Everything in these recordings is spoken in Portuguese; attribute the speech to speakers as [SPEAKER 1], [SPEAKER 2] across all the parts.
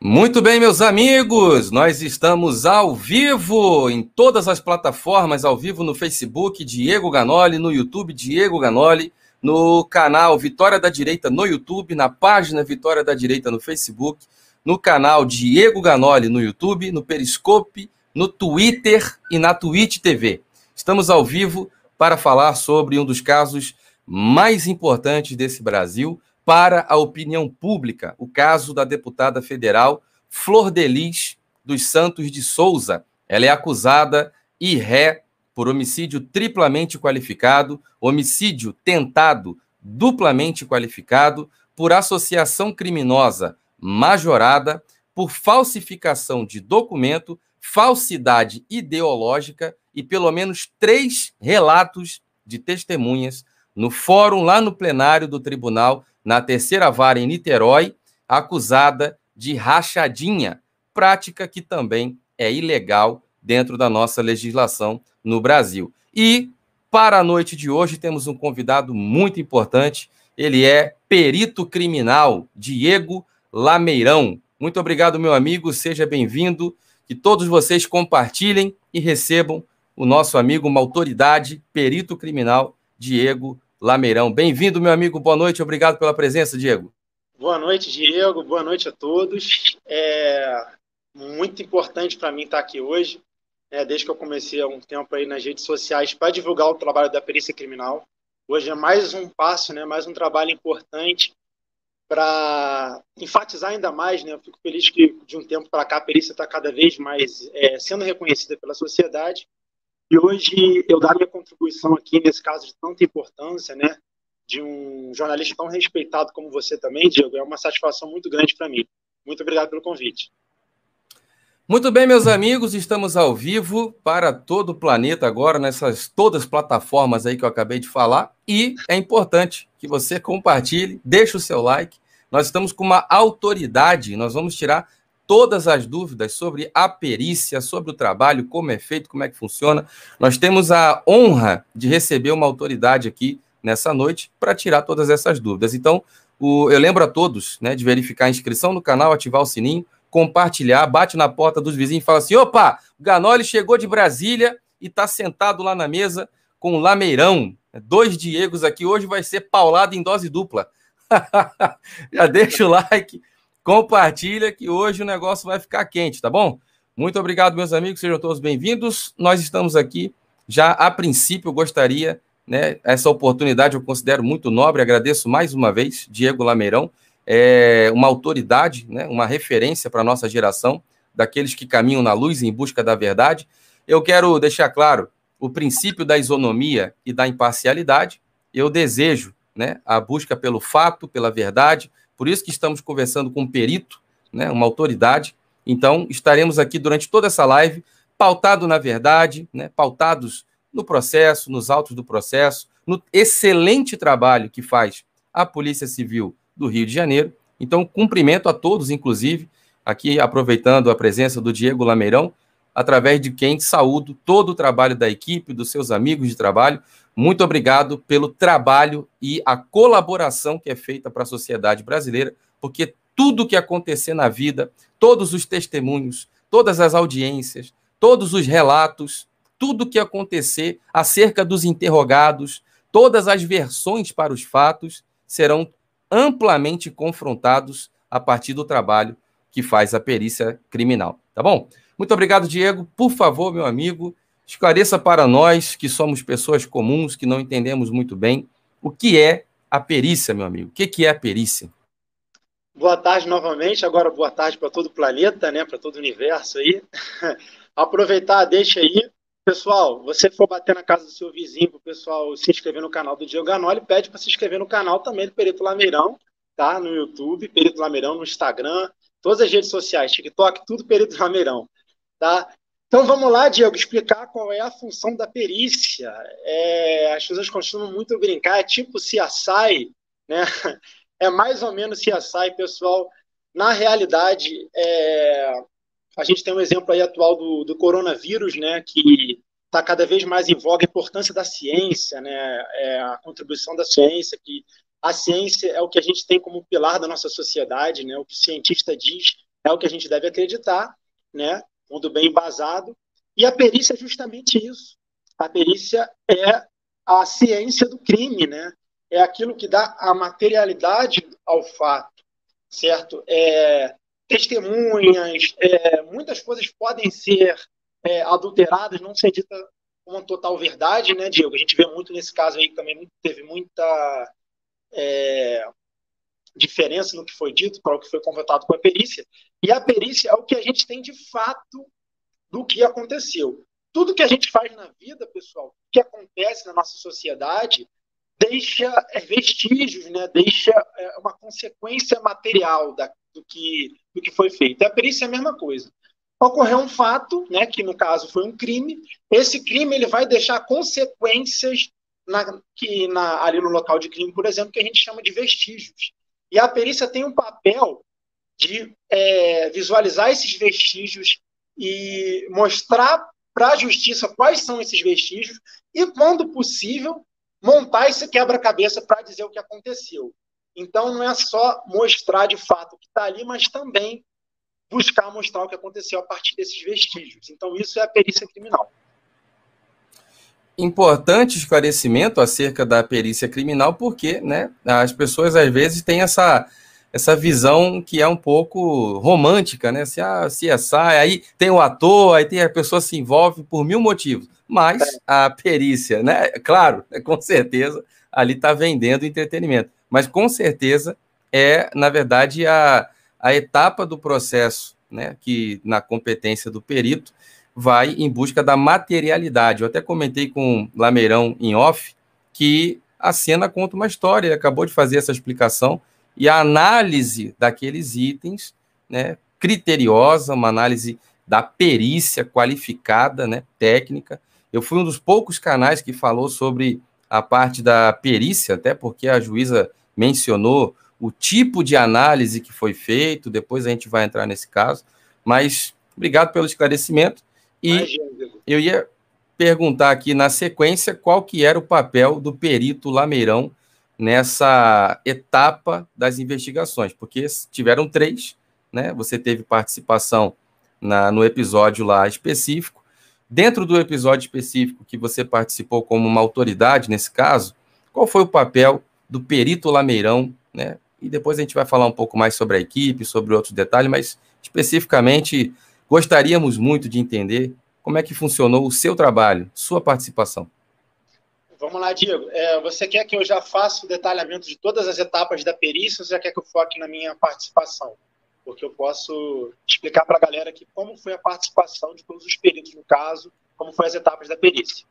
[SPEAKER 1] Muito bem, meus amigos, nós estamos ao vivo em todas as plataformas, ao vivo no Facebook, Diego Ganoli, no YouTube, Diego Ganoli, no canal Vitória da Direita no YouTube, na página Vitória da Direita no Facebook, no canal Diego Ganoli no YouTube, no Periscope, no Twitter e na Twitch TV. Estamos ao vivo para falar sobre um dos casos mais importantes desse Brasil, para a opinião pública o caso da deputada federal Flor Delis dos Santos de Souza. Ela é acusada e ré por homicídio triplamente qualificado, homicídio tentado duplamente qualificado, por associação criminosa majorada, por falsificação de documento, falsidade ideológica e pelo menos três relatos de testemunhas no fórum lá no plenário do tribunal na terceira vara em Niterói, acusada de rachadinha, prática que também é ilegal dentro da nossa legislação no Brasil. E para a noite de hoje temos um convidado muito importante, ele é perito criminal Diego Lameirão. Muito obrigado, meu amigo, seja bem-vindo. Que todos vocês compartilhem e recebam o nosso amigo, uma autoridade, perito criminal Diego Lameirão. Bem-vindo, meu amigo. Boa noite. Obrigado pela presença, Diego.
[SPEAKER 2] Boa noite, Diego. Boa noite a todos. É muito importante para mim estar aqui hoje, né, desde que eu comecei há um tempo aí nas redes sociais para divulgar o trabalho da perícia criminal. Hoje é mais um passo, né, mais um trabalho importante para enfatizar ainda mais. Né, eu fico feliz que de um tempo para cá a perícia está cada vez mais é, sendo reconhecida pela sociedade e hoje eu dar minha contribuição aqui nesse caso de tanta importância, né, de um jornalista tão respeitado como você também, Diego, é uma satisfação muito grande para mim. Muito obrigado pelo convite.
[SPEAKER 1] Muito bem, meus amigos, estamos ao vivo para todo o planeta agora, nessas todas as plataformas aí que eu acabei de falar. E é importante que você compartilhe, deixe o seu like. Nós estamos com uma autoridade, nós vamos tirar todas as dúvidas sobre a perícia, sobre o trabalho, como é feito, como é que funciona. Nós temos a honra de receber uma autoridade aqui nessa noite para tirar todas essas dúvidas. Então, o, eu lembro a todos né, de verificar a inscrição no canal, ativar o sininho, compartilhar, bate na porta dos vizinhos e fala assim: opa, o Ganoli chegou de Brasília e está sentado lá na mesa com o Lameirão. Dois Diegos aqui, hoje vai ser paulado em dose dupla. Já deixa o like, compartilha que hoje o negócio vai ficar quente, tá bom? Muito obrigado, meus amigos, sejam todos bem-vindos. Nós estamos aqui, já a princípio, eu gostaria, né, essa oportunidade eu considero muito nobre, agradeço mais uma vez, Diego Lameirão, é uma autoridade, né, uma referência para a nossa geração, daqueles que caminham na luz em busca da verdade. Eu quero deixar claro o princípio da isonomia e da imparcialidade. Eu desejo né, a busca pelo fato, pela verdade, por isso que estamos conversando com um perito, né, uma autoridade. Então, estaremos aqui durante toda essa live, pautado na verdade, né, pautados no processo, nos autos do processo, no excelente trabalho que faz a Polícia Civil do Rio de Janeiro. Então, cumprimento a todos, inclusive, aqui aproveitando a presença do Diego Lameirão, através de quem saúdo todo o trabalho da equipe, dos seus amigos de trabalho. Muito obrigado pelo trabalho e a colaboração que é feita para a sociedade brasileira, porque tudo que acontecer na vida, todos os testemunhos, todas as audiências, todos os relatos, tudo que acontecer acerca dos interrogados, todas as versões para os fatos serão amplamente confrontados a partir do trabalho que faz a perícia criminal, tá bom? Muito obrigado, Diego. Por favor, meu amigo, Esclareça para nós, que somos pessoas comuns, que não entendemos muito bem, o que é a perícia, meu amigo. O que é a perícia?
[SPEAKER 2] Boa tarde novamente, agora boa tarde para todo o planeta, né, para todo o universo aí. Aproveitar, deixa aí. Pessoal, você for bater na casa do seu vizinho, o pessoal se inscrever no canal do Diego Ganoli, pede para se inscrever no canal também do Perito Lameirão, tá? No YouTube, Perito Lameirão, no Instagram, todas as redes sociais, TikTok, tudo Perito Lameirão, tá? Então vamos lá, Diego, explicar qual é a função da perícia. É, as pessoas costumam muito brincar, é tipo CSI, né? É mais ou menos CSI, pessoal. Na realidade, é, a gente tem um exemplo aí atual do, do coronavírus, né? Que está cada vez mais em voga a importância da ciência, né? É, a contribuição da ciência, que a ciência é o que a gente tem como pilar da nossa sociedade, né? O que o cientista diz é o que a gente deve acreditar, né? Tudo bem embasado. E a perícia é justamente isso. A perícia é a ciência do crime, né? É aquilo que dá a materialidade ao fato, certo? É, testemunhas, é, muitas coisas podem ser é, adulteradas, não ser dita uma total verdade, né, Diego? A gente vê muito nesse caso aí que também teve muita é, diferença no que foi dito para o que foi convertado com a perícia. E a perícia é o que a gente tem de fato do que aconteceu. Tudo que a gente faz na vida, pessoal, que acontece na nossa sociedade, deixa é, vestígios, né? deixa é, uma consequência material da, do, que, do que foi feito. A perícia é a mesma coisa. Ocorreu um fato, né, que no caso foi um crime. Esse crime ele vai deixar consequências na, que na, ali no local de crime, por exemplo, que a gente chama de vestígios. E a perícia tem um papel de é, visualizar esses vestígios e mostrar para a justiça quais são esses vestígios e, quando possível, montar esse quebra-cabeça para dizer o que aconteceu. Então, não é só mostrar de fato o que está ali, mas também buscar mostrar o que aconteceu a partir desses vestígios. Então, isso é a perícia criminal.
[SPEAKER 1] Importante esclarecimento acerca da perícia criminal, porque né, as pessoas às vezes têm essa, essa visão que é um pouco romântica, né? Se a CSI, aí tem o ator, aí tem a pessoa se envolve por mil motivos. Mas é. a perícia, né? Claro, com certeza, ali está vendendo entretenimento. Mas com certeza é, na verdade, a, a etapa do processo, né? Que na competência do perito vai em busca da materialidade. Eu até comentei com Lameirão em off que a cena conta uma história, ele acabou de fazer essa explicação e a análise daqueles itens, né, criteriosa, uma análise da perícia qualificada, né, técnica. Eu fui um dos poucos canais que falou sobre a parte da perícia, até porque a juíza mencionou o tipo de análise que foi feito, depois a gente vai entrar nesse caso, mas obrigado pelo esclarecimento. E eu ia perguntar aqui na sequência qual que era o papel do perito Lameirão nessa etapa das investigações, porque tiveram três, né? Você teve participação na, no episódio lá específico. Dentro do episódio específico que você participou como uma autoridade nesse caso, qual foi o papel do perito Lameirão, né? E depois a gente vai falar um pouco mais sobre a equipe, sobre outros detalhes, mas especificamente gostaríamos muito de entender como é que funcionou o seu trabalho, sua participação.
[SPEAKER 2] Vamos lá, Diego. É, você quer que eu já faça o detalhamento de todas as etapas da perícia ou você quer que eu foque na minha participação? Porque eu posso explicar para a galera aqui como foi a participação de todos os peritos no caso, como foram as etapas da perícia.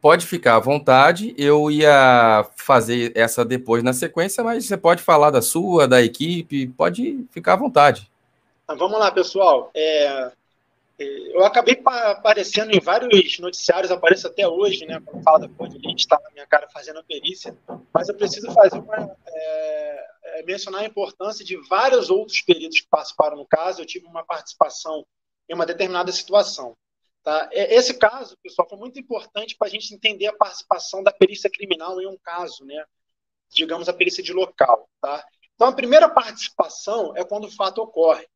[SPEAKER 1] Pode ficar à vontade. Eu ia fazer essa depois na sequência, mas você pode falar da sua, da equipe, pode ficar à vontade.
[SPEAKER 2] Vamos lá, pessoal. É, eu acabei aparecendo em vários noticiários, apareço até hoje, né? Quando fala da Code Elite, está na minha cara fazendo a perícia, mas eu preciso fazer uma, é, é, mencionar a importância de vários outros peritos que participaram no caso. Eu tive uma participação em uma determinada situação. Tá? Esse caso, pessoal, foi muito importante para a gente entender a participação da perícia criminal em um caso, né? Digamos a perícia de local, tá? Então, a primeira participação é quando o fato ocorre.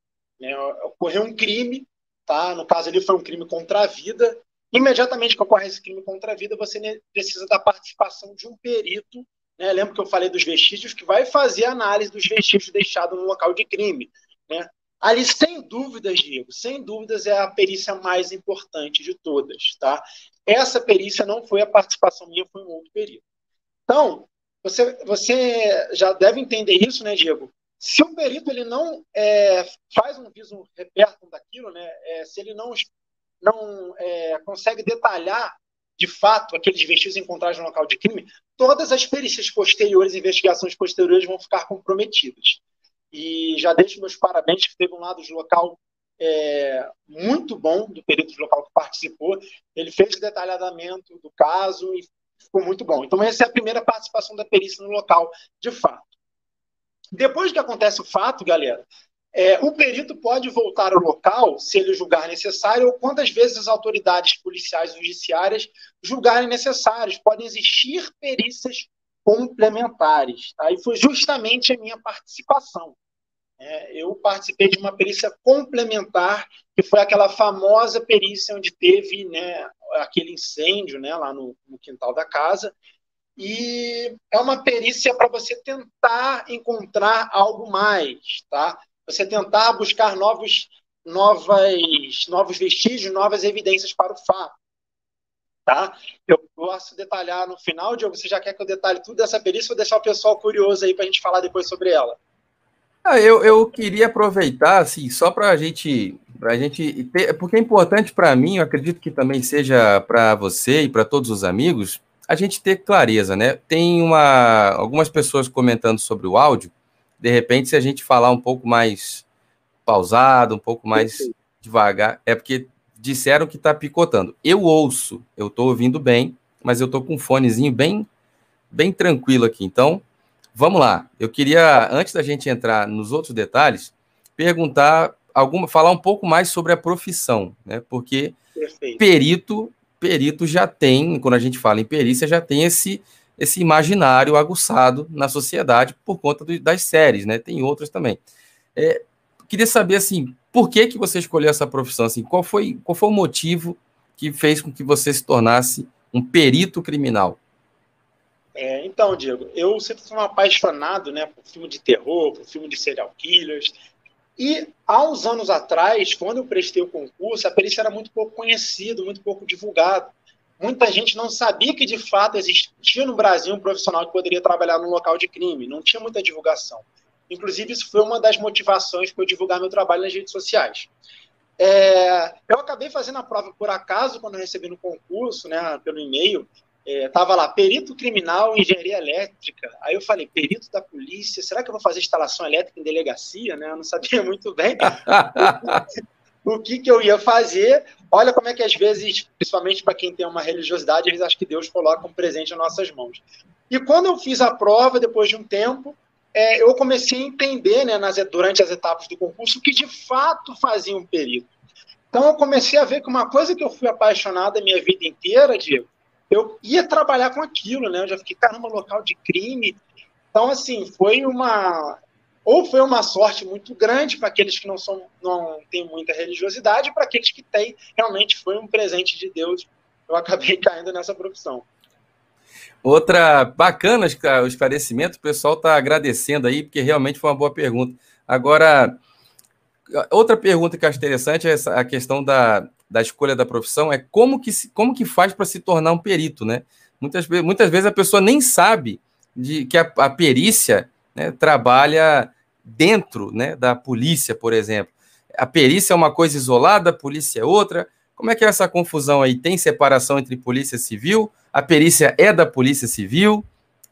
[SPEAKER 2] Né? Ocorreu um crime tá? No caso ali foi um crime contra a vida. Imediatamente que ocorre esse crime contra a vida, você precisa da participação de um perito. Né? Lembra que eu falei dos vestígios, que vai fazer a análise dos vestígios deixados no local de crime. Né? Ali, sem dúvidas, Diego, sem dúvidas, é a perícia mais importante de todas. Tá? Essa perícia não foi a participação minha, foi um outro perito. Então, você, você já deve entender isso, né, Diego? Se o perito ele não é, faz um viso reperto daquilo, né, é, se ele não, não é, consegue detalhar de fato aqueles vestígios encontrados no local de crime, todas as perícias posteriores, investigações posteriores vão ficar comprometidas. E já deixo meus parabéns, que teve um lado de local é, muito bom do perito de local que participou. Ele fez o detalhamento do caso e ficou muito bom. Então, essa é a primeira participação da perícia no local, de fato. Depois que acontece o fato, galera, é, o perito pode voltar ao local se ele julgar necessário ou quantas vezes as autoridades policiais e judiciárias julgarem necessários. Podem existir perícias complementares. Tá? E foi justamente a minha participação. É, eu participei de uma perícia complementar, que foi aquela famosa perícia onde teve né, aquele incêndio né, lá no, no quintal da casa. E é uma perícia para você tentar encontrar algo mais, tá? Você tentar buscar novos, novas, novos vestígios, novas evidências para o fato. Tá? Eu posso detalhar no final, Diogo. Você já quer que eu detalhe tudo dessa perícia ou deixar o pessoal curioso aí para a gente falar depois sobre ela?
[SPEAKER 1] Ah, eu, eu queria aproveitar, assim, só para a gente, a gente ter, porque é importante para mim, eu acredito que também seja para você e para todos os amigos, a gente ter clareza, né? Tem uma, algumas pessoas comentando sobre o áudio, de repente, se a gente falar um pouco mais pausado, um pouco mais devagar, é porque disseram que está picotando. Eu ouço, eu estou ouvindo bem, mas eu estou com um fonezinho bem, bem tranquilo aqui. Então, vamos lá. Eu queria, antes da gente entrar nos outros detalhes, perguntar alguma, falar um pouco mais sobre a profissão, né? Porque Perfeito. perito, perito já tem, quando a gente fala em perícia, já tem esse esse imaginário aguçado na sociedade por conta do, das séries, né? Tem outras também. É, queria saber assim, por que, que você escolheu essa profissão? Assim, qual, foi, qual foi o motivo que fez com que você se tornasse um perito criminal?
[SPEAKER 2] É, então, Diego, eu sempre fui um apaixonado né, por filme de terror, por filme de serial killers. E há uns anos atrás, quando eu prestei o concurso, a perícia era muito pouco conhecida, muito pouco divulgada. Muita gente não sabia que de fato existia no Brasil um profissional que poderia trabalhar num local de crime, não tinha muita divulgação. Inclusive, isso foi uma das motivações para eu divulgar meu trabalho nas redes sociais. É, eu acabei fazendo a prova por acaso, quando eu recebi no concurso, né, pelo e-mail, estava é, lá, perito criminal engenharia elétrica. Aí eu falei, perito da polícia, será que eu vou fazer instalação elétrica em delegacia? Né? Eu não sabia muito bem o que, que eu ia fazer. Olha como é que às vezes, principalmente para quem tem uma religiosidade, eles acham que Deus coloca um presente em nossas mãos. E quando eu fiz a prova, depois de um tempo, é, eu comecei a entender, né, nas, durante as etapas do concurso, o que de fato fazia um perito. Então, eu comecei a ver que uma coisa que eu fui apaixonado a minha vida inteira, Diego, eu ia trabalhar com aquilo, né? Eu já fiquei, caramba, local de crime. Então, assim, foi uma. Ou foi uma sorte muito grande para aqueles que não são não têm muita religiosidade, para aqueles que têm, realmente foi um presente de Deus. Eu acabei caindo nessa profissão.
[SPEAKER 1] Outra bacana o esclarecimento, o pessoal está agradecendo aí, porque realmente foi uma boa pergunta. Agora, outra pergunta que eu acho interessante é a questão da, da escolha da profissão, é como que, como que faz para se tornar um perito, né? Muitas, muitas vezes a pessoa nem sabe de que a, a perícia né, trabalha dentro né, da polícia, por exemplo. A perícia é uma coisa isolada, a polícia é outra. Como é que é essa confusão aí? Tem separação entre polícia civil? A perícia é da polícia civil?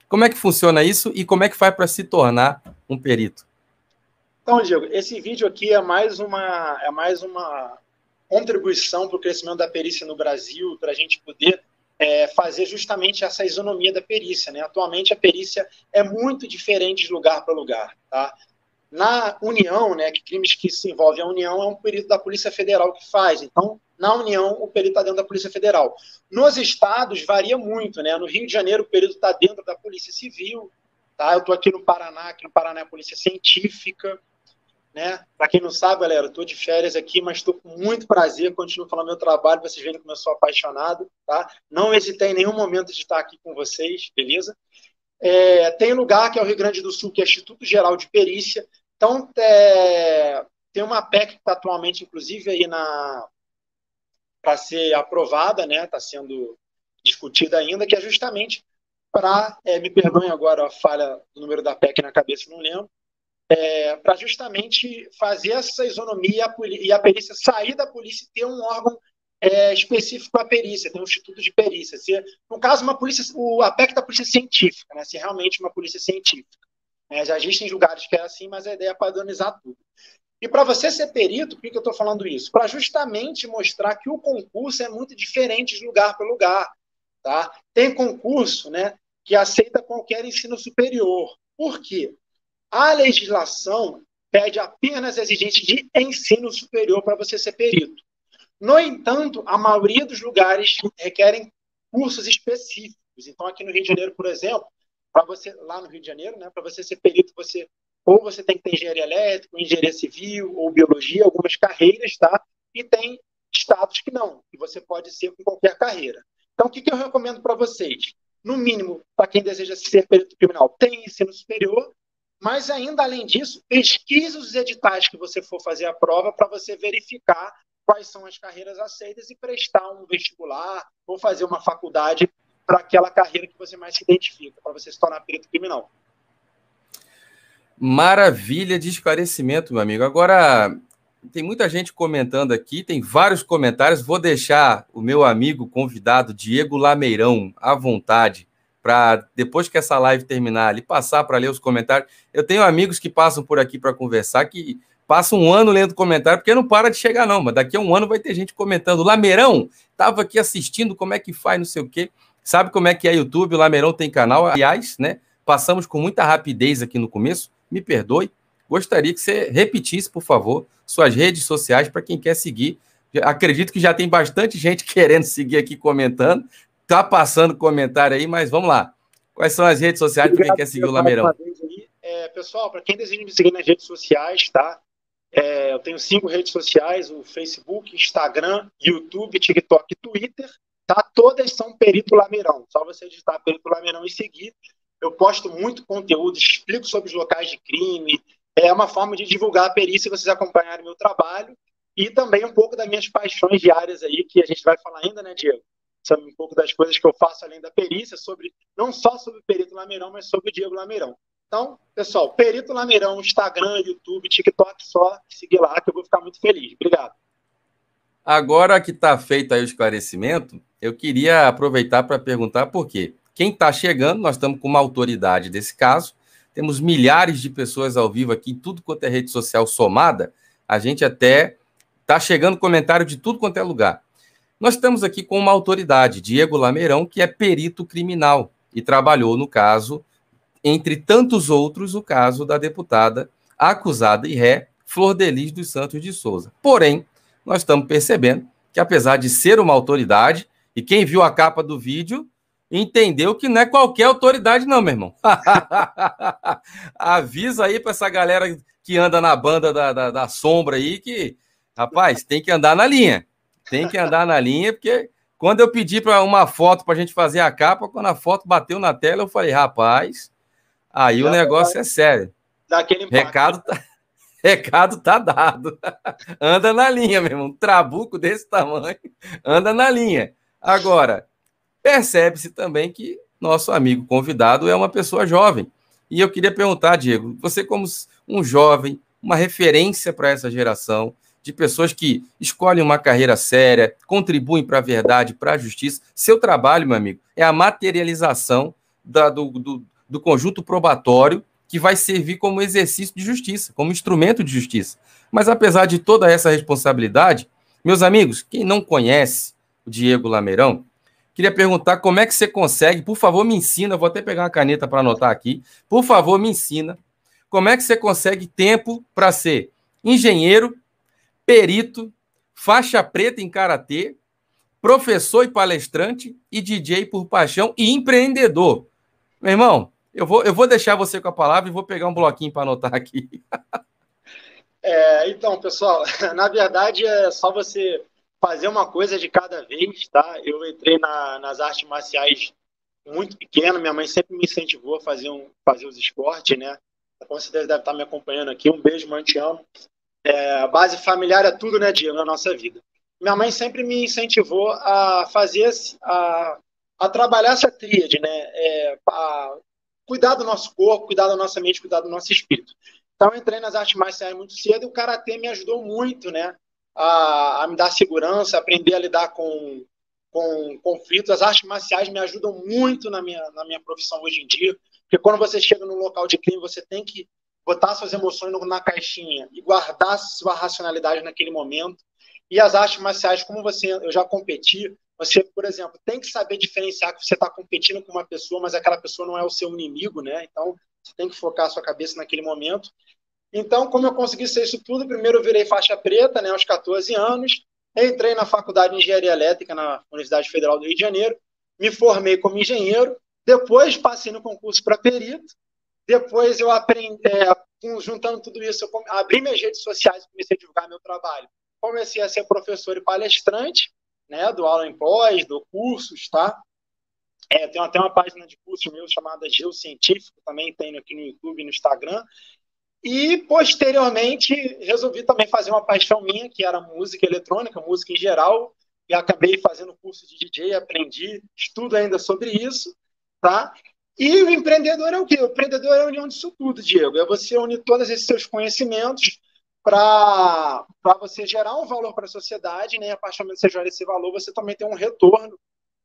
[SPEAKER 1] Como é que funciona isso e como é que faz para se tornar um perito?
[SPEAKER 2] Então, Diego, esse vídeo aqui é mais uma, é mais uma contribuição para o crescimento da perícia no Brasil, para a gente poder é, fazer justamente essa isonomia da perícia. Né? Atualmente, a perícia é muito diferente de lugar para lugar. Tá? Na União, né, que crimes que se envolvem a União, é um perito da Polícia Federal que faz. Então, na União, o perito está dentro da Polícia Federal. Nos estados, varia muito. Né? No Rio de Janeiro, o perito está dentro da Polícia Civil. Tá? Eu estou aqui no Paraná, aqui no Paraná é a Polícia Científica. Né? Para quem não sabe, galera, estou de férias aqui, mas estou com muito prazer, continuo falando meu trabalho, vocês verem como eu sou apaixonado, tá? Não hesitei em nenhum momento de estar aqui com vocês, beleza? É, tem lugar que é o Rio Grande do Sul, que é Instituto Geral de Perícia, então, é, tem uma PEC que está atualmente, inclusive, aí na para ser aprovada, né? Está sendo discutida ainda, que é justamente para, é, me perdoem agora a falha do número da PEC na cabeça, não lembro, é, para justamente fazer essa isonomia e a perícia sair da polícia e ter um órgão é, específico a perícia, tem um instituto de perícia. Se, no caso, uma polícia, o, a PEC da polícia científica, né? Se realmente uma polícia científica. É, já existem lugares que é assim, mas a ideia é padronizar tudo. E para você ser perito, por que, que eu estou falando isso? Para justamente mostrar que o concurso é muito diferente de lugar para lugar. Tá? Tem concurso né, que aceita qualquer ensino superior. Por quê? A legislação pede apenas exigência de ensino superior para você ser perito. No entanto, a maioria dos lugares requerem cursos específicos. Então, aqui no Rio de Janeiro, por exemplo, para você lá no Rio de Janeiro, né, para você ser perito, você ou você tem que ter engenharia elétrica, engenharia civil, ou biologia, algumas carreiras, tá? E tem estados que não, que você pode ser com qualquer carreira. Então, o que, que eu recomendo para vocês? No mínimo, para quem deseja ser perito criminal, tem ensino superior, mas ainda além disso, pesquise os editais que você for fazer a prova para você verificar quais são as carreiras aceitas e prestar um vestibular ou fazer uma faculdade para aquela carreira que você mais se identifica, para você se tornar perito criminal.
[SPEAKER 1] Maravilha de esclarecimento, meu amigo. Agora, tem muita gente comentando aqui, tem vários comentários. Vou deixar o meu amigo convidado, Diego Lameirão, à vontade, para depois que essa live terminar, ali passar para ler os comentários. Eu tenho amigos que passam por aqui para conversar, que passam um ano lendo comentário, porque não para de chegar, não. Mas daqui a um ano vai ter gente comentando. Lameirão, estava aqui assistindo, como é que faz, não sei o quê. Sabe como é que é YouTube? O Lameirão tem canal. Aliás, né? Passamos com muita rapidez aqui no começo. Me perdoe. Gostaria que você repetisse, por favor, suas redes sociais para quem quer seguir. Acredito que já tem bastante gente querendo seguir aqui comentando. Tá passando comentário aí, mas vamos lá. Quais são as redes sociais para quem quer seguir o Lameirão?
[SPEAKER 2] É, pessoal, para quem deseja me seguir nas redes sociais, tá? É, eu tenho cinco redes sociais: o Facebook, Instagram, YouTube, TikTok e Twitter. Tá? Todas são Perito Lameirão. Só você digitar Perito Lameirão e seguir. Eu posto muito conteúdo, explico sobre os locais de crime. É uma forma de divulgar a perícia e vocês acompanharem meu trabalho. E também um pouco das minhas paixões diárias aí, que a gente vai falar ainda, né, Diego? Sobre um pouco das coisas que eu faço além da perícia, sobre não só sobre o Perito Lameirão, mas sobre o Diego Lameirão. Então, pessoal, Perito Lameirão, Instagram, YouTube, TikTok, só seguir lá que eu vou ficar muito feliz. Obrigado.
[SPEAKER 1] Agora que está feito aí o esclarecimento, eu queria aproveitar para perguntar por quê. Quem está chegando, nós estamos com uma autoridade desse caso, temos milhares de pessoas ao vivo aqui, tudo quanto é rede social somada, a gente até está chegando comentário de tudo quanto é lugar. Nós estamos aqui com uma autoridade, Diego Lameirão, que é perito criminal e trabalhou no caso, entre tantos outros, o caso da deputada acusada e ré Flor Delis dos Santos de Souza. Porém, nós estamos percebendo que, apesar de ser uma autoridade, e quem viu a capa do vídeo entendeu que não é qualquer autoridade, não, meu irmão. Avisa aí para essa galera que anda na banda da, da, da, sombra aí que, rapaz, tem que andar na linha. Tem que andar na linha, porque quando eu pedi para uma foto para a gente fazer a capa, quando a foto bateu na tela, eu falei, rapaz, aí Já o negócio vai... é sério. Daquele Recado tá, recado tá dado. anda na linha, meu irmão. Um trabuco desse tamanho, anda na linha. Agora, percebe-se também que nosso amigo convidado é uma pessoa jovem. E eu queria perguntar, Diego, você como um jovem, uma referência para essa geração de pessoas que escolhem uma carreira séria, contribuem para a verdade, para a justiça. Seu trabalho, meu amigo, é a materialização da, do, do, do conjunto probatório que vai servir como exercício de justiça, como instrumento de justiça. Mas apesar de toda essa responsabilidade, meus amigos, quem não conhece o Diego Lameirão, queria perguntar como é que você consegue, por favor, me ensina, vou até pegar uma caneta para anotar aqui, por favor, me ensina, como é que você consegue tempo para ser engenheiro, perito, faixa preta em karatê, professor e palestrante e DJ por paixão e empreendedor. Meu irmão, eu vou, eu vou deixar você com a palavra e vou pegar um bloquinho para anotar aqui.
[SPEAKER 2] É, então, pessoal, na verdade é só você fazer uma coisa de cada vez, tá? Eu entrei na, nas artes marciais muito pequeno, minha mãe sempre me incentivou a fazer, um, fazer os esportes, né? Com certeza deve estar me acompanhando aqui. Um beijo, mãe, te amo. É, a base familiar é tudo, né, Diego, na nossa vida. Minha mãe sempre me incentivou a fazer, a, a trabalhar essa tríade, né? É, a cuidar do nosso corpo, cuidar da nossa mente, cuidar do nosso espírito. Então, entrei nas artes marciais muito cedo e o karatê me ajudou muito, né? A, a me dar segurança, aprender a lidar com, com conflitos. As artes marciais me ajudam muito na minha, na minha profissão hoje em dia, porque quando você chega num local de crime, você tem que botar suas emoções na caixinha e guardar sua racionalidade naquele momento. E as artes marciais, como você, eu já competi, você, por exemplo, tem que saber diferenciar que você está competindo com uma pessoa, mas aquela pessoa não é o seu inimigo, né? Então, você tem que focar sua cabeça naquele momento. Então, como eu consegui ser isso tudo, primeiro eu virei faixa preta, né, aos 14 anos, entrei na faculdade de engenharia elétrica na Universidade Federal do Rio de Janeiro, me formei como engenheiro, depois passei no concurso para perito, depois eu aprendi, é, juntando tudo isso, eu abri minhas redes sociais e comecei a divulgar meu trabalho. Comecei a ser professor e palestrante, né, do aula em pós, do cursos, tá? É, tem até uma página de curso meu chamada Geocientífico, também tem aqui no YouTube e no Instagram. E, posteriormente, resolvi também fazer uma paixão minha, que era música eletrônica, música em geral, e acabei fazendo curso de DJ, aprendi, estudo ainda sobre isso, tá? E o empreendedor é o quê? O empreendedor é a união disso tudo, Diego. É você unir todos esses seus conhecimentos para você gerar um valor para a sociedade, né? A partir do momento que você gera esse valor, você também tem um retorno,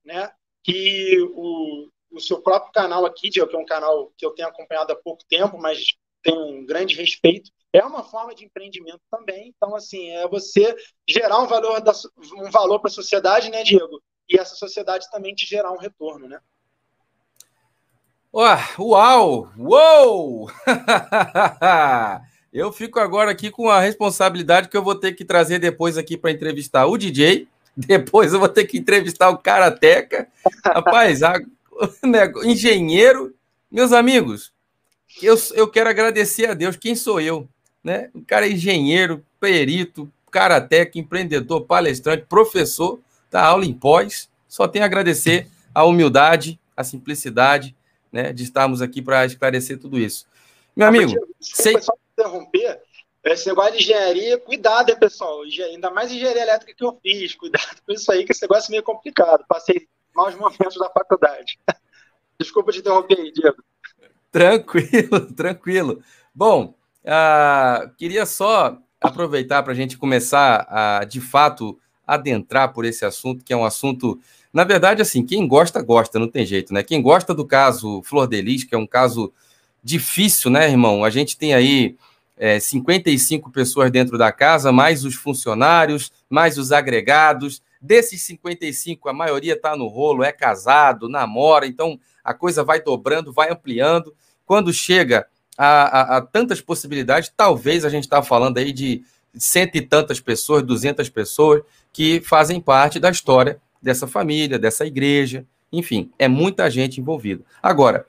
[SPEAKER 2] né? Que o, o seu próprio canal aqui, Diego, que é um canal que eu tenho acompanhado há pouco tempo, mas tem um grande respeito, é uma forma de empreendimento também. Então, assim, é você gerar um valor, um valor para a sociedade, né, Diego? E essa sociedade também te gerar um retorno, né?
[SPEAKER 1] Uau! Uou! eu fico agora aqui com a responsabilidade que eu vou ter que trazer depois aqui para entrevistar o DJ, depois eu vou ter que entrevistar o Karateca. Rapaz, a, né, engenheiro, meus amigos, eu, eu quero agradecer a Deus. Quem sou eu? Né? O cara é engenheiro, perito, karateca, empreendedor, palestrante, professor, tá aula em pós. Só tenho a agradecer a humildade, a simplicidade, né, de estarmos aqui para esclarecer tudo isso. Meu amigo,
[SPEAKER 2] sei... só interromper, esse negócio de engenharia, cuidado, hein, pessoal, ainda mais engenharia elétrica que eu fiz, cuidado com isso aí, que esse negócio é meio complicado, passei maus momentos da faculdade. Desculpa te interromper aí, Diego.
[SPEAKER 1] Tranquilo, tranquilo. Bom, uh, queria só aproveitar para a gente começar a, de fato, adentrar por esse assunto, que é um assunto, na verdade, assim, quem gosta, gosta, não tem jeito, né? Quem gosta do caso Flor de Lis, que é um caso difícil, né, irmão? A gente tem aí é, 55 pessoas dentro da casa, mais os funcionários, mais os agregados. Desses 55, a maioria está no rolo, é casado, namora, então a coisa vai dobrando, vai ampliando. Quando chega a, a, a tantas possibilidades, talvez a gente está falando aí de cento e tantas pessoas, duzentas pessoas que fazem parte da história dessa família, dessa igreja, enfim, é muita gente envolvida. Agora,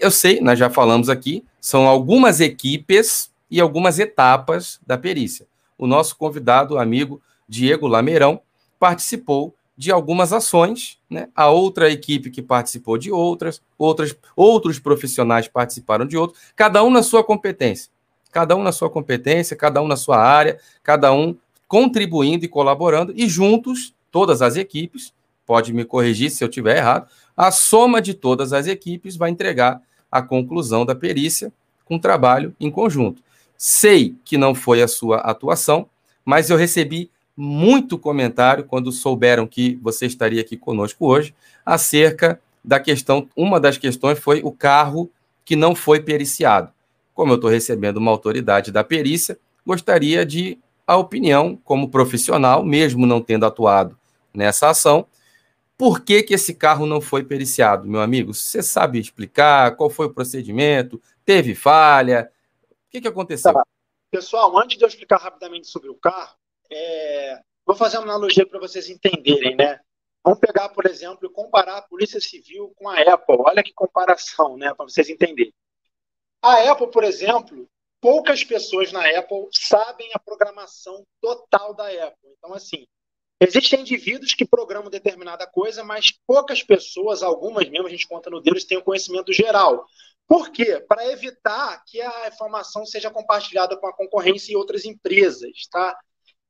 [SPEAKER 1] eu sei, nós já falamos aqui, são algumas equipes e algumas etapas da perícia. O nosso convidado, amigo Diego Lameirão, participou de algumas ações, né? A outra equipe que participou de outras, outras, outros profissionais participaram de outros, cada um na sua competência, cada um na sua competência, cada um na sua área, cada um contribuindo e colaborando e juntos todas as equipes, pode me corrigir se eu tiver errado, a soma de todas as equipes vai entregar a conclusão da perícia com trabalho em conjunto. Sei que não foi a sua atuação, mas eu recebi muito comentário quando souberam que você estaria aqui conosco hoje, acerca da questão. Uma das questões foi o carro que não foi periciado. Como eu estou recebendo uma autoridade da perícia, gostaria de a opinião, como profissional, mesmo não tendo atuado nessa ação, por que, que esse carro não foi periciado, meu amigo? Você sabe explicar qual foi o procedimento? Teve falha? O que, que aconteceu? Tá.
[SPEAKER 2] Pessoal, antes de eu explicar rapidamente sobre o carro, é, vou fazer uma analogia para vocês entenderem, né? Vamos pegar, por exemplo, comparar a Polícia Civil com a Apple. Olha que comparação, né? Para vocês entenderem. A Apple, por exemplo, poucas pessoas na Apple sabem a programação total da Apple. Então, assim, existem indivíduos que programam determinada coisa, mas poucas pessoas, algumas mesmo, a gente conta no dedo, têm o conhecimento geral. Por quê? Para evitar que a informação seja compartilhada com a concorrência e outras empresas, tá?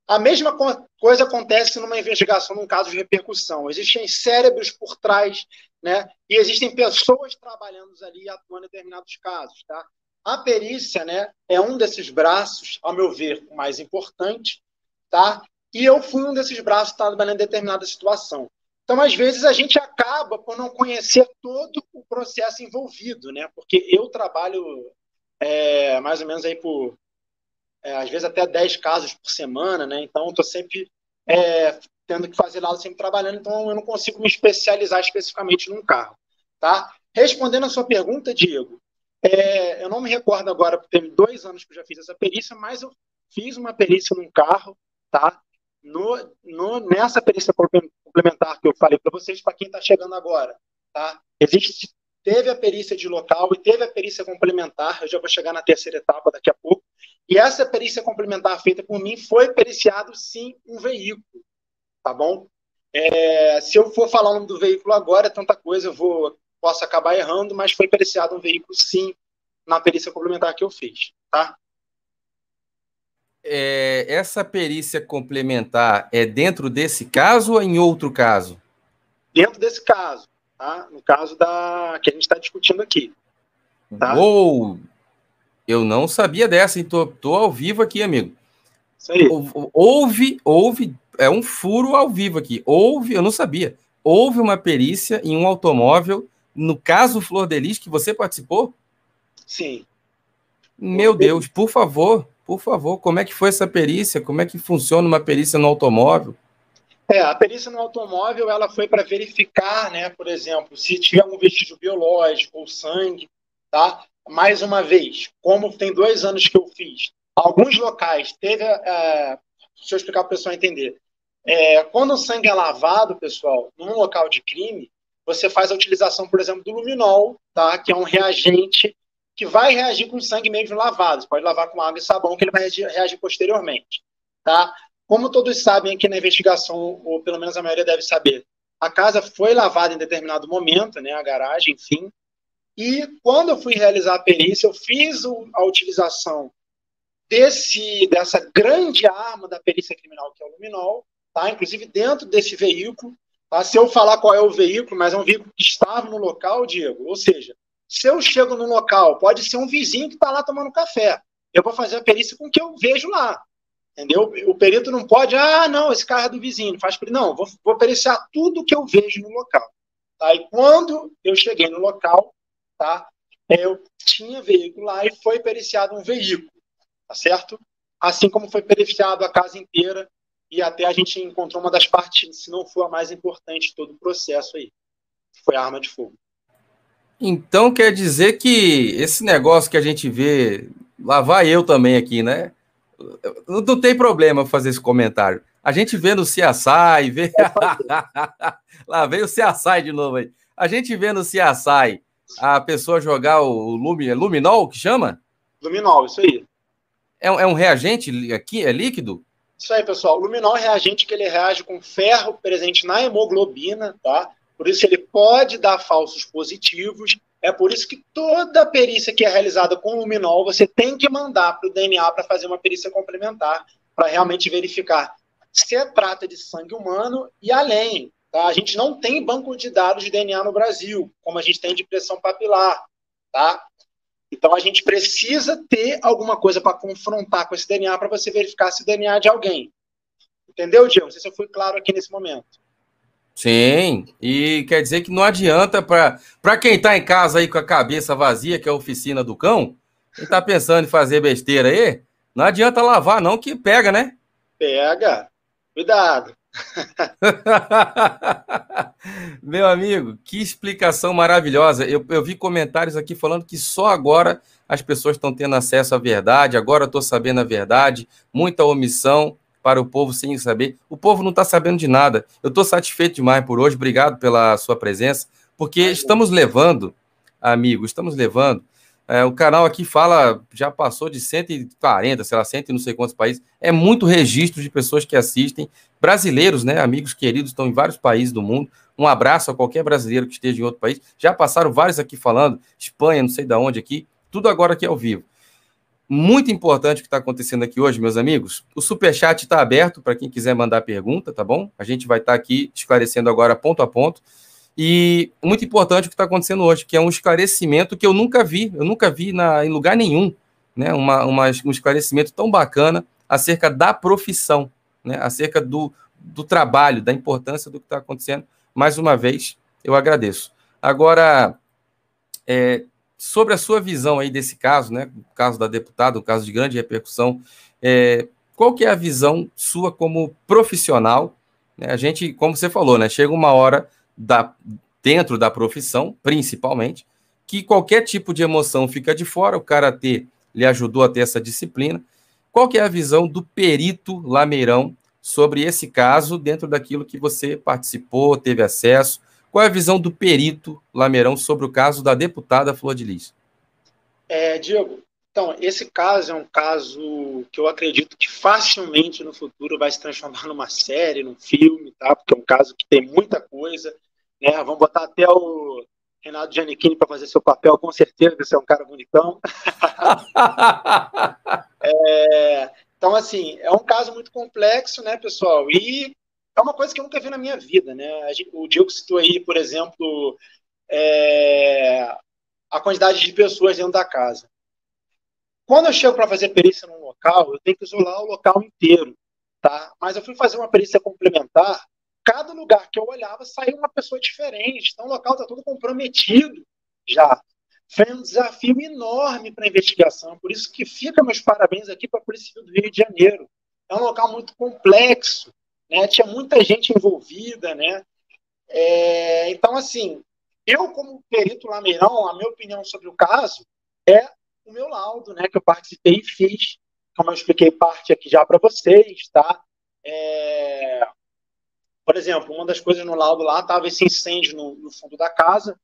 [SPEAKER 2] A mesma coisa acontece numa investigação, num caso de repercussão. Existem cérebros por trás, né? E existem pessoas trabalhando ali atuando em determinados casos, tá? A perícia, né, é um desses braços, ao meu ver, mais importante, tá? E eu fui um desses braços trabalhando em determinada situação. Então, às vezes, a gente acaba por não conhecer todo o processo envolvido, né? Porque eu trabalho é, mais ou menos aí por é, às vezes até 10 casos por semana, né? Então, estou sempre é, tendo que fazer lá, sempre trabalhando, então eu não consigo me especializar especificamente num carro, tá? Respondendo a sua pergunta, Diego, é, eu não me recordo agora, porque tem dois anos que eu já fiz essa perícia, mas eu fiz uma perícia num carro, tá? No, no, nessa perícia complementar que eu falei para vocês, para quem está chegando agora, tá? Existe teve a perícia de local e teve a perícia complementar. Eu já vou chegar na terceira etapa daqui a pouco. E essa perícia complementar feita por mim foi periciado sim um veículo, tá bom? É, se eu for falar o nome do veículo agora, é tanta coisa, eu vou posso acabar errando, mas foi periciado um veículo sim na perícia complementar que eu fiz, tá?
[SPEAKER 1] É, essa perícia complementar é dentro desse caso ou em outro caso?
[SPEAKER 2] Dentro desse caso, tá? No caso da que a gente está discutindo aqui.
[SPEAKER 1] Tá? Uou! Eu não sabia dessa, e tô, ao vivo aqui, amigo. Isso aí. Houve, houve, é um furo ao vivo aqui. Houve, eu não sabia. Houve uma perícia em um automóvel, no caso Flor de Lis, que você participou?
[SPEAKER 2] Sim.
[SPEAKER 1] Meu Deus, por favor, por favor, como é que foi essa perícia? Como é que funciona uma perícia no automóvel?
[SPEAKER 2] É, a perícia no automóvel ela foi para verificar, né, por exemplo, se tiver um vestígio biológico ou sangue, tá? Mais uma vez, como tem dois anos que eu fiz, alguns locais teve, é, deixa eu explicar para o pessoal entender. É, quando o sangue é lavado, pessoal, num local de crime, você faz a utilização, por exemplo, do luminol, tá? Que é um reagente que vai reagir com sangue mesmo lavado. Você pode lavar com água e sabão, que ele vai reagir, posteriormente. Tá? Como todos sabem aqui na investigação, ou pelo menos a maioria deve saber, a casa foi lavada em determinado momento, né, a garagem, enfim. E quando eu fui realizar a perícia, eu fiz a utilização desse, dessa grande arma da perícia criminal, que é o luminol, tá? inclusive dentro desse veículo. Tá? Se eu falar qual é o veículo, mas é um veículo que estava no local, Diego, ou seja, se eu chego no local, pode ser um vizinho que está lá tomando café. Eu vou fazer a perícia com o que eu vejo lá. Entendeu? O perito não pode, ah, não, esse carro é do vizinho, faz Não, vou, vou periciar tudo que eu vejo no local. Tá? E quando eu cheguei no local, tá? Eu tinha veículo lá e foi periciado um veículo, tá certo? Assim como foi periciado a casa inteira e até a gente encontrou uma das partes, se não for a mais importante de todo o processo aí, foi a arma de fogo.
[SPEAKER 1] Então quer dizer que esse negócio que a gente vê, lá vai eu também aqui, né? Não, tem problema fazer esse comentário. A gente vê no CSI, vê. lá vem o CSI de novo aí. A gente vê no CSI a pessoa jogar o lumi, luminol, que chama?
[SPEAKER 2] Luminol, isso aí.
[SPEAKER 1] É, é um reagente aqui, é líquido?
[SPEAKER 2] Isso aí, pessoal. O luminol é um reagente que ele reage com ferro presente na hemoglobina, tá? Por isso ele pode dar falsos positivos. É por isso que toda perícia que é realizada com luminol, você tem que mandar para o DNA para fazer uma perícia complementar, para realmente verificar se trata de sangue humano e além. Tá? A gente não tem banco de dados de DNA no Brasil, como a gente tem de pressão papilar. Tá? Então a gente precisa ter alguma coisa para confrontar com esse DNA para você verificar se o DNA é de alguém. Entendeu, Diego? Não sei se eu fui claro aqui nesse momento.
[SPEAKER 1] Sim, e quer dizer que não adianta para quem está em casa aí com a cabeça vazia, que é a oficina do cão, quem está pensando em fazer besteira aí, não adianta lavar não que pega, né?
[SPEAKER 2] Pega. Cuidado.
[SPEAKER 1] Meu amigo, que explicação maravilhosa. Eu, eu vi comentários aqui falando que só agora as pessoas estão tendo acesso à verdade, agora estou sabendo a verdade, muita omissão para o povo sem saber. O povo não está sabendo de nada. Eu estou satisfeito demais por hoje. Obrigado pela sua presença, porque estamos levando, amigo, estamos levando. É, o canal aqui fala, já passou de 140, sei lá, 100 e não sei quantos países. É muito registro de pessoas que assistem. Brasileiros, né? Amigos queridos, estão em vários países do mundo. Um abraço a qualquer brasileiro que esteja em outro país. Já passaram vários aqui falando, Espanha, não sei de onde aqui. Tudo agora aqui ao vivo muito importante o que está acontecendo aqui hoje, meus amigos. O Superchat está aberto para quem quiser mandar pergunta, tá bom? A gente vai estar tá aqui esclarecendo agora ponto a ponto. E muito importante o que está acontecendo hoje, que é um esclarecimento que eu nunca vi, eu nunca vi na, em lugar nenhum, né? Uma, uma, um esclarecimento tão bacana acerca da profissão, né? acerca do, do trabalho, da importância do que está acontecendo. Mais uma vez, eu agradeço. Agora, é, sobre a sua visão aí desse caso, né? O caso da deputada, o caso de grande repercussão, é, qual que é a visão sua como profissional? Né? A gente, como você falou, né? Chega uma hora da, dentro da profissão, principalmente, que qualquer tipo de emoção fica de fora. O karatê lhe ajudou a ter essa disciplina. Qual que é a visão do perito Lameirão sobre esse caso dentro daquilo que você participou, teve acesso? Qual é a visão do perito Lameirão sobre o caso da deputada Flor de Lis?
[SPEAKER 2] É, Diego, então, esse caso é um caso que eu acredito que facilmente no futuro vai se transformar numa série, num filme, tá? Porque é um caso que tem muita coisa, né? Vamos botar até o Renato Giannichini para fazer seu papel, com certeza, você é um cara bonitão. é, então, assim, é um caso muito complexo, né, pessoal? E é uma coisa que eu nunca vi na minha vida, né? O Diego citou aí, por exemplo, é, a quantidade de pessoas dentro da casa. Quando eu chego para fazer perícia num local, eu tenho que isolar o local inteiro, tá? Mas eu fui fazer uma perícia complementar, cada lugar que eu olhava saiu uma pessoa diferente, então o local está todo comprometido já. Foi um desafio enorme para a investigação, por isso que fica meus parabéns aqui para a Polícia do Rio de Janeiro. É um local muito complexo, né? Tinha muita gente envolvida, né? É, então, assim, eu como perito lameirão, a minha opinião sobre o caso é o meu laudo, né, que eu participei e fiz, como eu expliquei parte aqui já para vocês, tá? É... Por exemplo, uma das coisas no laudo lá estava esse incêndio no, no, fundo da casa,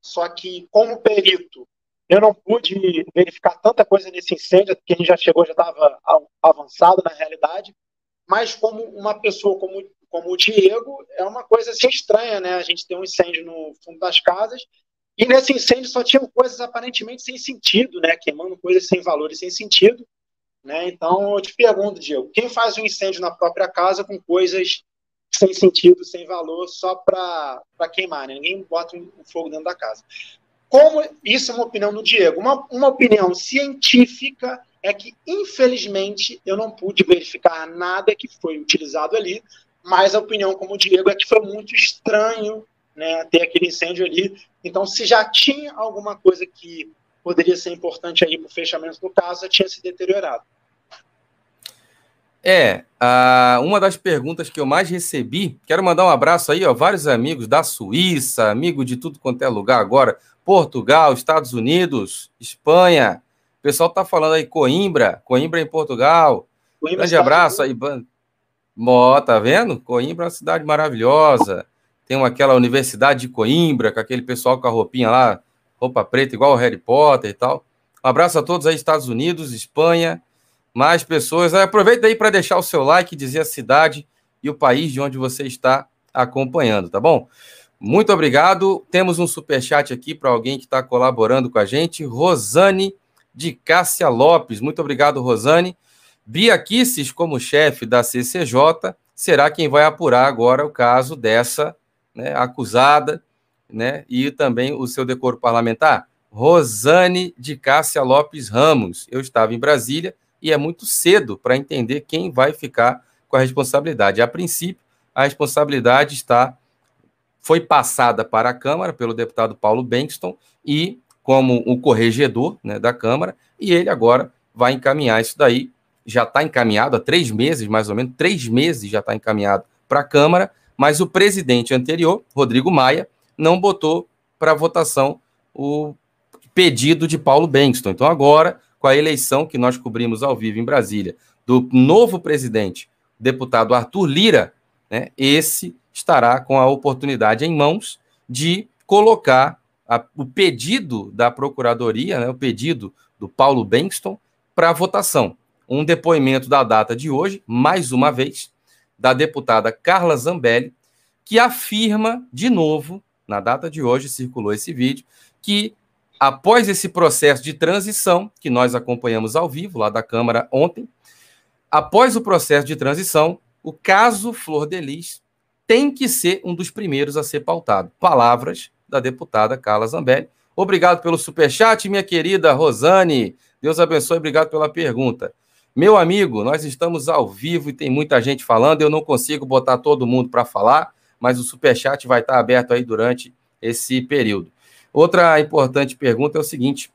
[SPEAKER 2] só que como perito eu não pude verificar tanta coisa nesse incêndio, porque a gente já chegou, já estava avançado na realidade, mas como uma pessoa como, como o Diego, é uma coisa assim estranha, né? A gente tem um incêndio no fundo das casas e nesse incêndio só tinham coisas aparentemente sem sentido, né? Queimando coisas sem valor e sem sentido. Né? Então, eu te pergunto, Diego, quem faz um incêndio na própria casa com coisas sem sentido, sem valor, só para queimar? Né? Ninguém bota um fogo dentro da casa. Como isso é uma opinião do Diego? Uma, uma opinião científica é que, infelizmente, eu não pude verificar nada que foi utilizado ali, mas a opinião, como o Diego, é que foi muito estranho né, ter aquele incêndio ali. Então, se já tinha alguma coisa que poderia ser importante aí para o fechamento do caso, já tinha se deteriorado.
[SPEAKER 1] É, uma das perguntas que eu mais recebi, quero mandar um abraço aí, ó, vários amigos da Suíça, amigo de tudo quanto é lugar agora, Portugal, Estados Unidos, Espanha, o pessoal tá falando aí Coimbra, Coimbra em Portugal, Coimbra, grande abraço aí, Mó, tá vendo? Coimbra é uma cidade maravilhosa, tem aquela Universidade de Coimbra, com aquele pessoal com a roupinha lá, roupa preta, igual o Harry Potter e tal. Um abraço a todos aí, Estados Unidos, Espanha, mais pessoas. Aproveita aí para deixar o seu like, dizer a cidade e o país de onde você está acompanhando, tá bom? Muito obrigado. Temos um super chat aqui para alguém que está colaborando com a gente, Rosane de Cássia Lopes. Muito obrigado, Rosane. Bia Kisses, como chefe da CCJ, será quem vai apurar agora o caso dessa né, acusada, né, e também o seu decoro parlamentar. Rosane de Cássia Lopes Ramos. Eu estava em Brasília e é muito cedo para entender quem vai ficar com a responsabilidade. A princípio, a responsabilidade está foi passada para a Câmara pelo deputado Paulo Bankston e como o corregedor né, da Câmara, e ele agora vai encaminhar isso daí. Já está encaminhado há três meses, mais ou menos, três meses já está encaminhado para a Câmara, mas o presidente anterior, Rodrigo Maia, não botou para votação o pedido de Paulo Bankston. Então, agora, com a eleição que nós cobrimos ao vivo em Brasília, do novo presidente, deputado Arthur Lira, né, esse estará com a oportunidade em mãos de colocar a, o pedido da Procuradoria, né, o pedido do Paulo Bankston, para votação. Um depoimento da data de hoje, mais uma vez, da deputada Carla Zambelli, que afirma de novo, na data de hoje circulou esse vídeo, que após esse processo de transição, que nós acompanhamos ao vivo lá da Câmara ontem, após o processo de transição, o caso Flor de Lis tem que ser um dos primeiros a ser pautado. Palavras da deputada Carla Zambelli. Obrigado pelo superchat, minha querida Rosane. Deus abençoe, obrigado pela pergunta. Meu amigo, nós estamos ao vivo e tem muita gente falando. Eu não consigo botar todo mundo para falar, mas o superchat vai estar aberto aí durante esse período. Outra importante pergunta é o seguinte: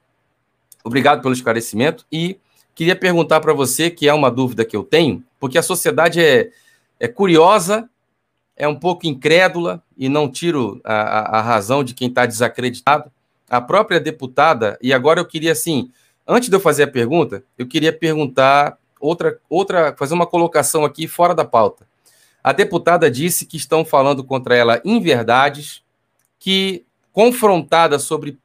[SPEAKER 1] obrigado pelo esclarecimento e queria perguntar para você, que é uma dúvida que eu tenho, porque a sociedade é, é curiosa, é um pouco incrédula e não tiro a, a, razão de quem está desacreditado. A própria deputada, e agora eu queria assim Antes de eu fazer a pergunta, eu queria perguntar outra, outra, fazer uma colocação aqui fora da pauta. A deputada disse que estão falando contra ela inverdades, que, confrontada sobre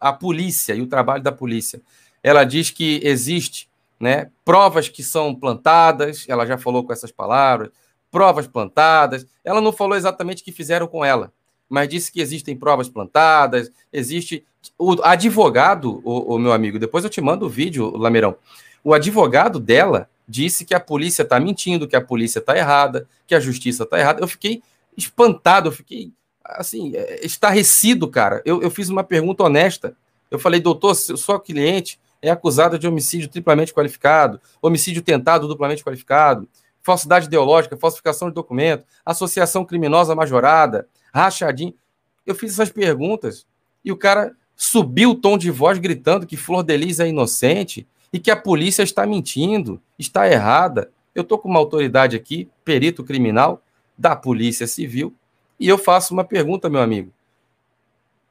[SPEAKER 1] a polícia e o trabalho da polícia, ela diz que existe né, provas que são plantadas, ela já falou com essas palavras, provas plantadas. Ela não falou exatamente o que fizeram com ela, mas disse que existem provas plantadas, existe. O advogado, o, o meu amigo, depois eu te mando o vídeo, Lameirão. O advogado dela disse que a polícia está mentindo, que a polícia está errada, que a justiça está errada. Eu fiquei espantado, eu fiquei assim, é, estarrecido, cara. Eu, eu fiz uma pergunta honesta. Eu falei, doutor, sua cliente é acusada de homicídio triplamente qualificado, homicídio tentado duplamente qualificado, falsidade ideológica, falsificação de documento, associação criminosa majorada, rachadinho. Eu fiz essas perguntas e o cara subiu o tom de voz gritando que Flor Delis é inocente e que a polícia está mentindo, está errada. Eu estou com uma autoridade aqui, perito criminal da Polícia Civil, e eu faço uma pergunta, meu amigo.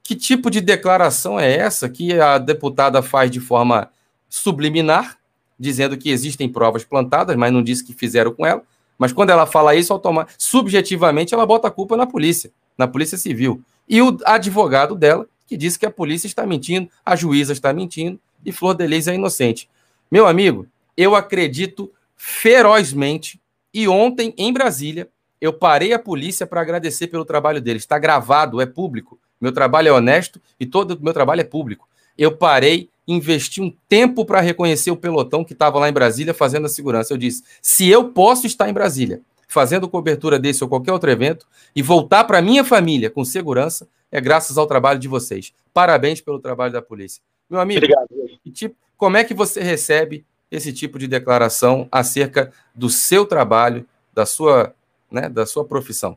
[SPEAKER 1] Que tipo de declaração é essa que a deputada faz de forma subliminar dizendo que existem provas plantadas, mas não disse que fizeram com ela. Mas quando ela fala isso, automa subjetivamente ela bota a culpa na polícia, na polícia civil. E o advogado dela, que disse que a polícia está mentindo, a juíza está mentindo e Flor de Lis é inocente. Meu amigo, eu acredito ferozmente e ontem em Brasília eu parei a polícia para agradecer pelo trabalho deles. Está gravado, é público. Meu trabalho é honesto e todo o meu trabalho é público. Eu parei investi um tempo para reconhecer o pelotão que estava lá em Brasília fazendo a segurança. Eu disse: se eu posso estar em Brasília fazendo cobertura desse ou qualquer outro evento e voltar para minha família com segurança, é graças ao trabalho de vocês. Parabéns pelo trabalho da polícia. Meu amigo, Obrigado. Tipo, como é que você recebe esse tipo de declaração acerca do seu trabalho, da sua, né, da sua profissão?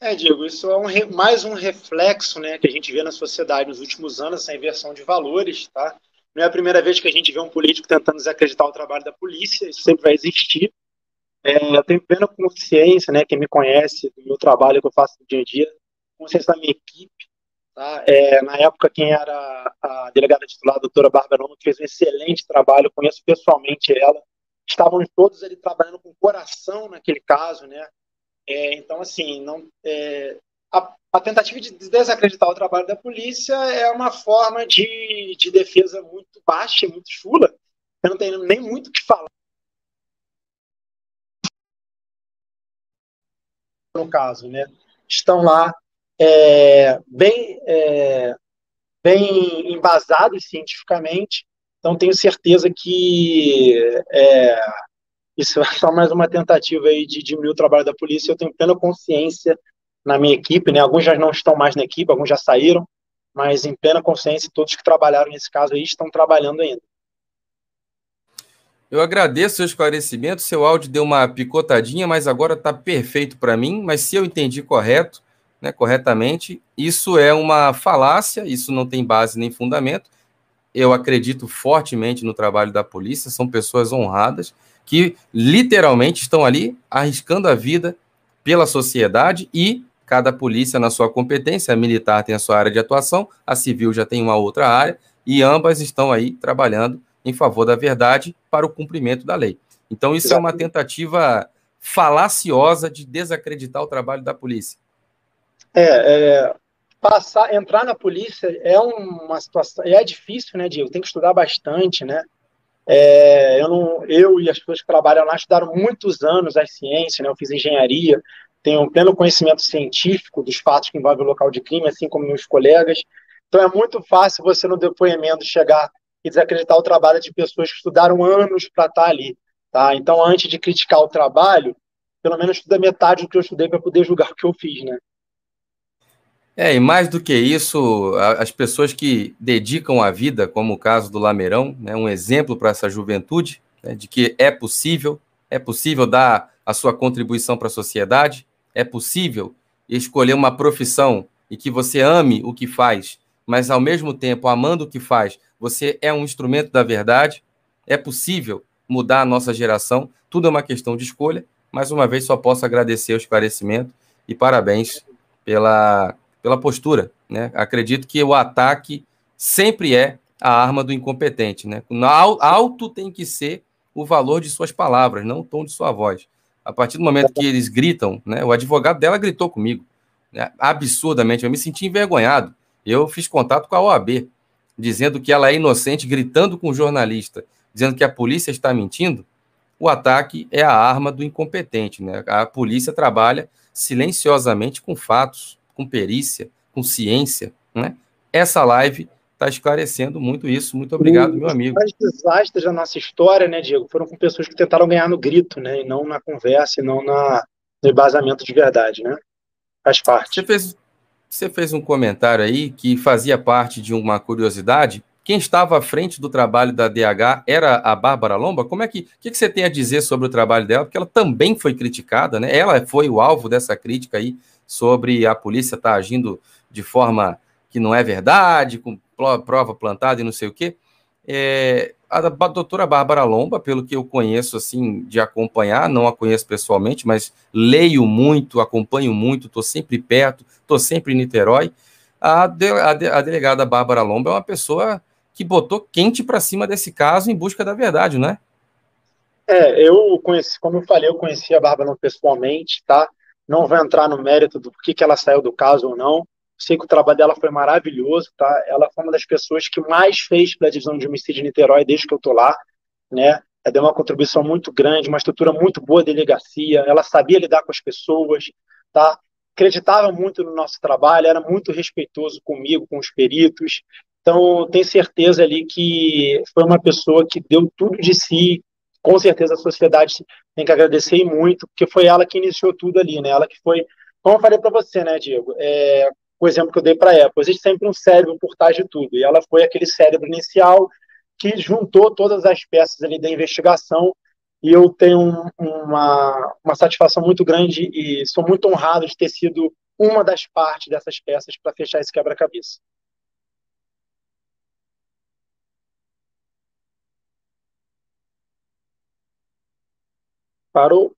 [SPEAKER 2] É, Diego, isso é um, mais um reflexo né, que a gente vê na sociedade nos últimos anos, essa inversão de valores. Tá? Não é a primeira vez que a gente vê um político tentando desacreditar o trabalho da polícia, isso sempre vai existir. É, eu tenho plena consciência, né, quem me conhece, do meu trabalho que eu faço no dia a dia, consciência da minha equipe. Tá? É, na época, quem era a delegada titular, a doutora Bárbara que fez um excelente trabalho, conheço pessoalmente ela. Estávamos todos ali trabalhando com coração naquele caso, né? É, então, assim, não, é, a, a, tentativa de desacreditar o trabalho da polícia é uma forma de, de defesa muito baixa, muito chula. Eu não tenho nem muito o que falar. No caso, né? Estão lá é, bem, é, bem embasados cientificamente, então tenho certeza que é, isso é só mais uma tentativa aí de diminuir o trabalho da polícia. Eu tenho plena consciência na minha equipe, né? Alguns já não estão mais na equipe, alguns já saíram, mas em plena consciência, todos que trabalharam nesse caso aí estão trabalhando ainda.
[SPEAKER 1] Eu agradeço seu esclarecimento. Seu áudio deu uma picotadinha, mas agora está perfeito para mim. Mas se eu entendi correto, né, corretamente, isso é uma falácia, isso não tem base nem fundamento. Eu acredito fortemente no trabalho da polícia, são pessoas honradas que literalmente estão ali arriscando a vida pela sociedade e cada polícia na sua competência, a militar tem a sua área de atuação, a civil já tem uma outra área, e ambas estão aí trabalhando em favor da verdade para o cumprimento da lei. Então, isso Exatamente. é uma tentativa falaciosa de desacreditar o trabalho da polícia.
[SPEAKER 2] É, é, passar, entrar na polícia é uma situação, é difícil, né, Diego? Tem que estudar bastante, né? É, eu, não, eu e as pessoas que trabalham lá estudaram muitos anos as ciências, né? eu fiz engenharia, tenho um pleno conhecimento científico dos fatos que envolvem o local de crime, assim como meus colegas. Então é muito fácil você no depoimento chegar e desacreditar o trabalho de pessoas que estudaram anos para estar tá ali. Tá? Então, antes de criticar o trabalho, pelo menos estuda metade do que eu estudei para poder julgar o que eu fiz, né?
[SPEAKER 1] É, e mais do que isso, as pessoas que dedicam a vida, como o caso do Lameirão, né, um exemplo para essa juventude, né, de que é possível, é possível dar a sua contribuição para a sociedade, é possível escolher uma profissão e que você ame o que faz, mas ao mesmo tempo, amando o que faz, você é um instrumento da verdade, é possível mudar a nossa geração, tudo é uma questão de escolha. Mais uma vez, só posso agradecer o esclarecimento e parabéns pela pela postura. Né? Acredito que o ataque sempre é a arma do incompetente. Né? Alto tem que ser o valor de suas palavras, não o tom de sua voz. A partir do momento que eles gritam, né, o advogado dela gritou comigo. né, absurdamente, eu me senti envergonhado. Eu fiz contato com a OAB, dizendo que ela é inocente, gritando com o jornalista, dizendo que a polícia está mentindo. O ataque é a arma do incompetente, né? A polícia trabalha silenciosamente com fatos, com perícia, com ciência, né? Essa live está esclarecendo muito isso. Muito obrigado, meu amigo.
[SPEAKER 2] Os desastres da nossa história, né, Diego, foram com pessoas que tentaram ganhar no grito, né, e não na conversa, e não na, no embasamento de verdade, né? Faz parte.
[SPEAKER 1] Você fez, você fez um comentário aí que fazia parte de uma curiosidade. Quem estava à frente do trabalho da DH era a Bárbara Lomba? Como é que, que, que você tem a dizer sobre o trabalho dela? Porque ela também foi criticada, né? Ela foi o alvo dessa crítica aí sobre a polícia estar tá agindo de forma que não é verdade, com prova plantada e não sei o quê. É, a, doutora Bárbara Lomba, pelo que eu conheço, assim, de acompanhar, não a conheço pessoalmente, mas leio muito, acompanho muito, estou sempre perto, estou sempre em Niterói. A, de, a, de, a, delegada Bárbara Lomba é uma pessoa que botou quente para cima desse caso em busca da verdade, não é?
[SPEAKER 2] É, eu conheci, como eu falei, eu conheci a Bárbara pessoalmente, tá? Não vou entrar no mérito do que, que ela saiu do caso ou não, Sei que o trabalho dela foi maravilhoso, tá? Ela foi uma das pessoas que mais fez para a divisão de homicídio de Niterói desde que eu tô lá, né? Ela deu uma contribuição muito grande, uma estrutura muito boa de delegacia. Ela sabia lidar com as pessoas, tá? Acreditava muito no nosso trabalho, era muito respeitoso comigo, com os peritos. Então, tenho certeza ali que foi uma pessoa que deu tudo de si. Com certeza a sociedade tem que agradecer muito, porque foi ela que iniciou tudo ali, né? Ela que foi, como eu falei para você, né, Diego? É, o exemplo que eu dei para a Apple. Existe sempre um cérebro por trás de tudo. E ela foi aquele cérebro inicial que juntou todas as peças ali da investigação. E eu tenho uma, uma satisfação muito grande e sou muito honrado de ter sido uma das partes dessas peças para fechar esse quebra-cabeça. Parou?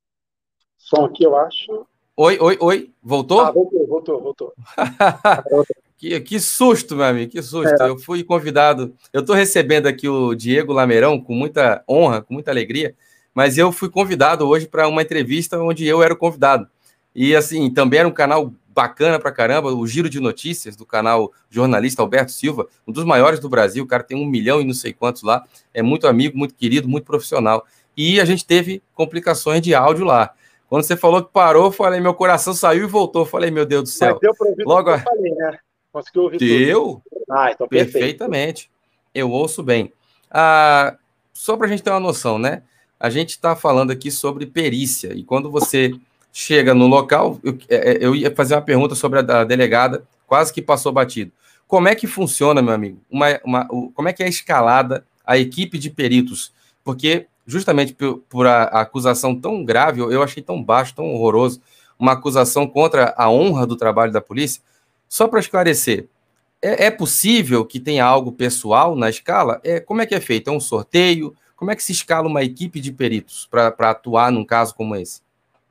[SPEAKER 2] Som aqui, eu acho.
[SPEAKER 1] Oi, oi, oi. Voltou?
[SPEAKER 2] Ah, voltou, voltou, voltou.
[SPEAKER 1] que, que susto, meu amigo, que susto. É. Eu fui convidado. Eu estou recebendo aqui o Diego Lameirão com muita honra, com muita alegria, mas eu fui convidado hoje para uma entrevista onde eu era o convidado. E assim, também era um canal bacana pra caramba, o Giro de Notícias do canal jornalista Alberto Silva, um dos maiores do Brasil, o cara tem um milhão e não sei quantos lá, é muito amigo, muito querido, muito profissional. E a gente teve complicações de áudio lá. Quando você falou que parou, falei, meu coração saiu e voltou. Falei, meu Deus do céu. Mas deu para ouvir Logo... que eu falei, né? Conseguiu ouvir Deu? Tudo. Ah, então perfeito. Perfeitamente. Eu ouço bem. Ah, só para a gente ter uma noção, né? A gente está falando aqui sobre perícia. E quando você chega no local, eu, é, é, eu ia fazer uma pergunta sobre a, delegada, quase que passou batido. Como é que funciona, meu amigo? Uma, uma, como é que é escalada a equipe de peritos? Porque justamente por, por a, a, acusação tão grave, eu achei tão baixo, tão horroroso, uma acusação contra a honra do trabalho da polícia. Só para esclarecer, é, é, possível que tenha algo pessoal na escala? É, como é que é feito? É um sorteio? Como é que se escala uma equipe de peritos para atuar num caso como esse?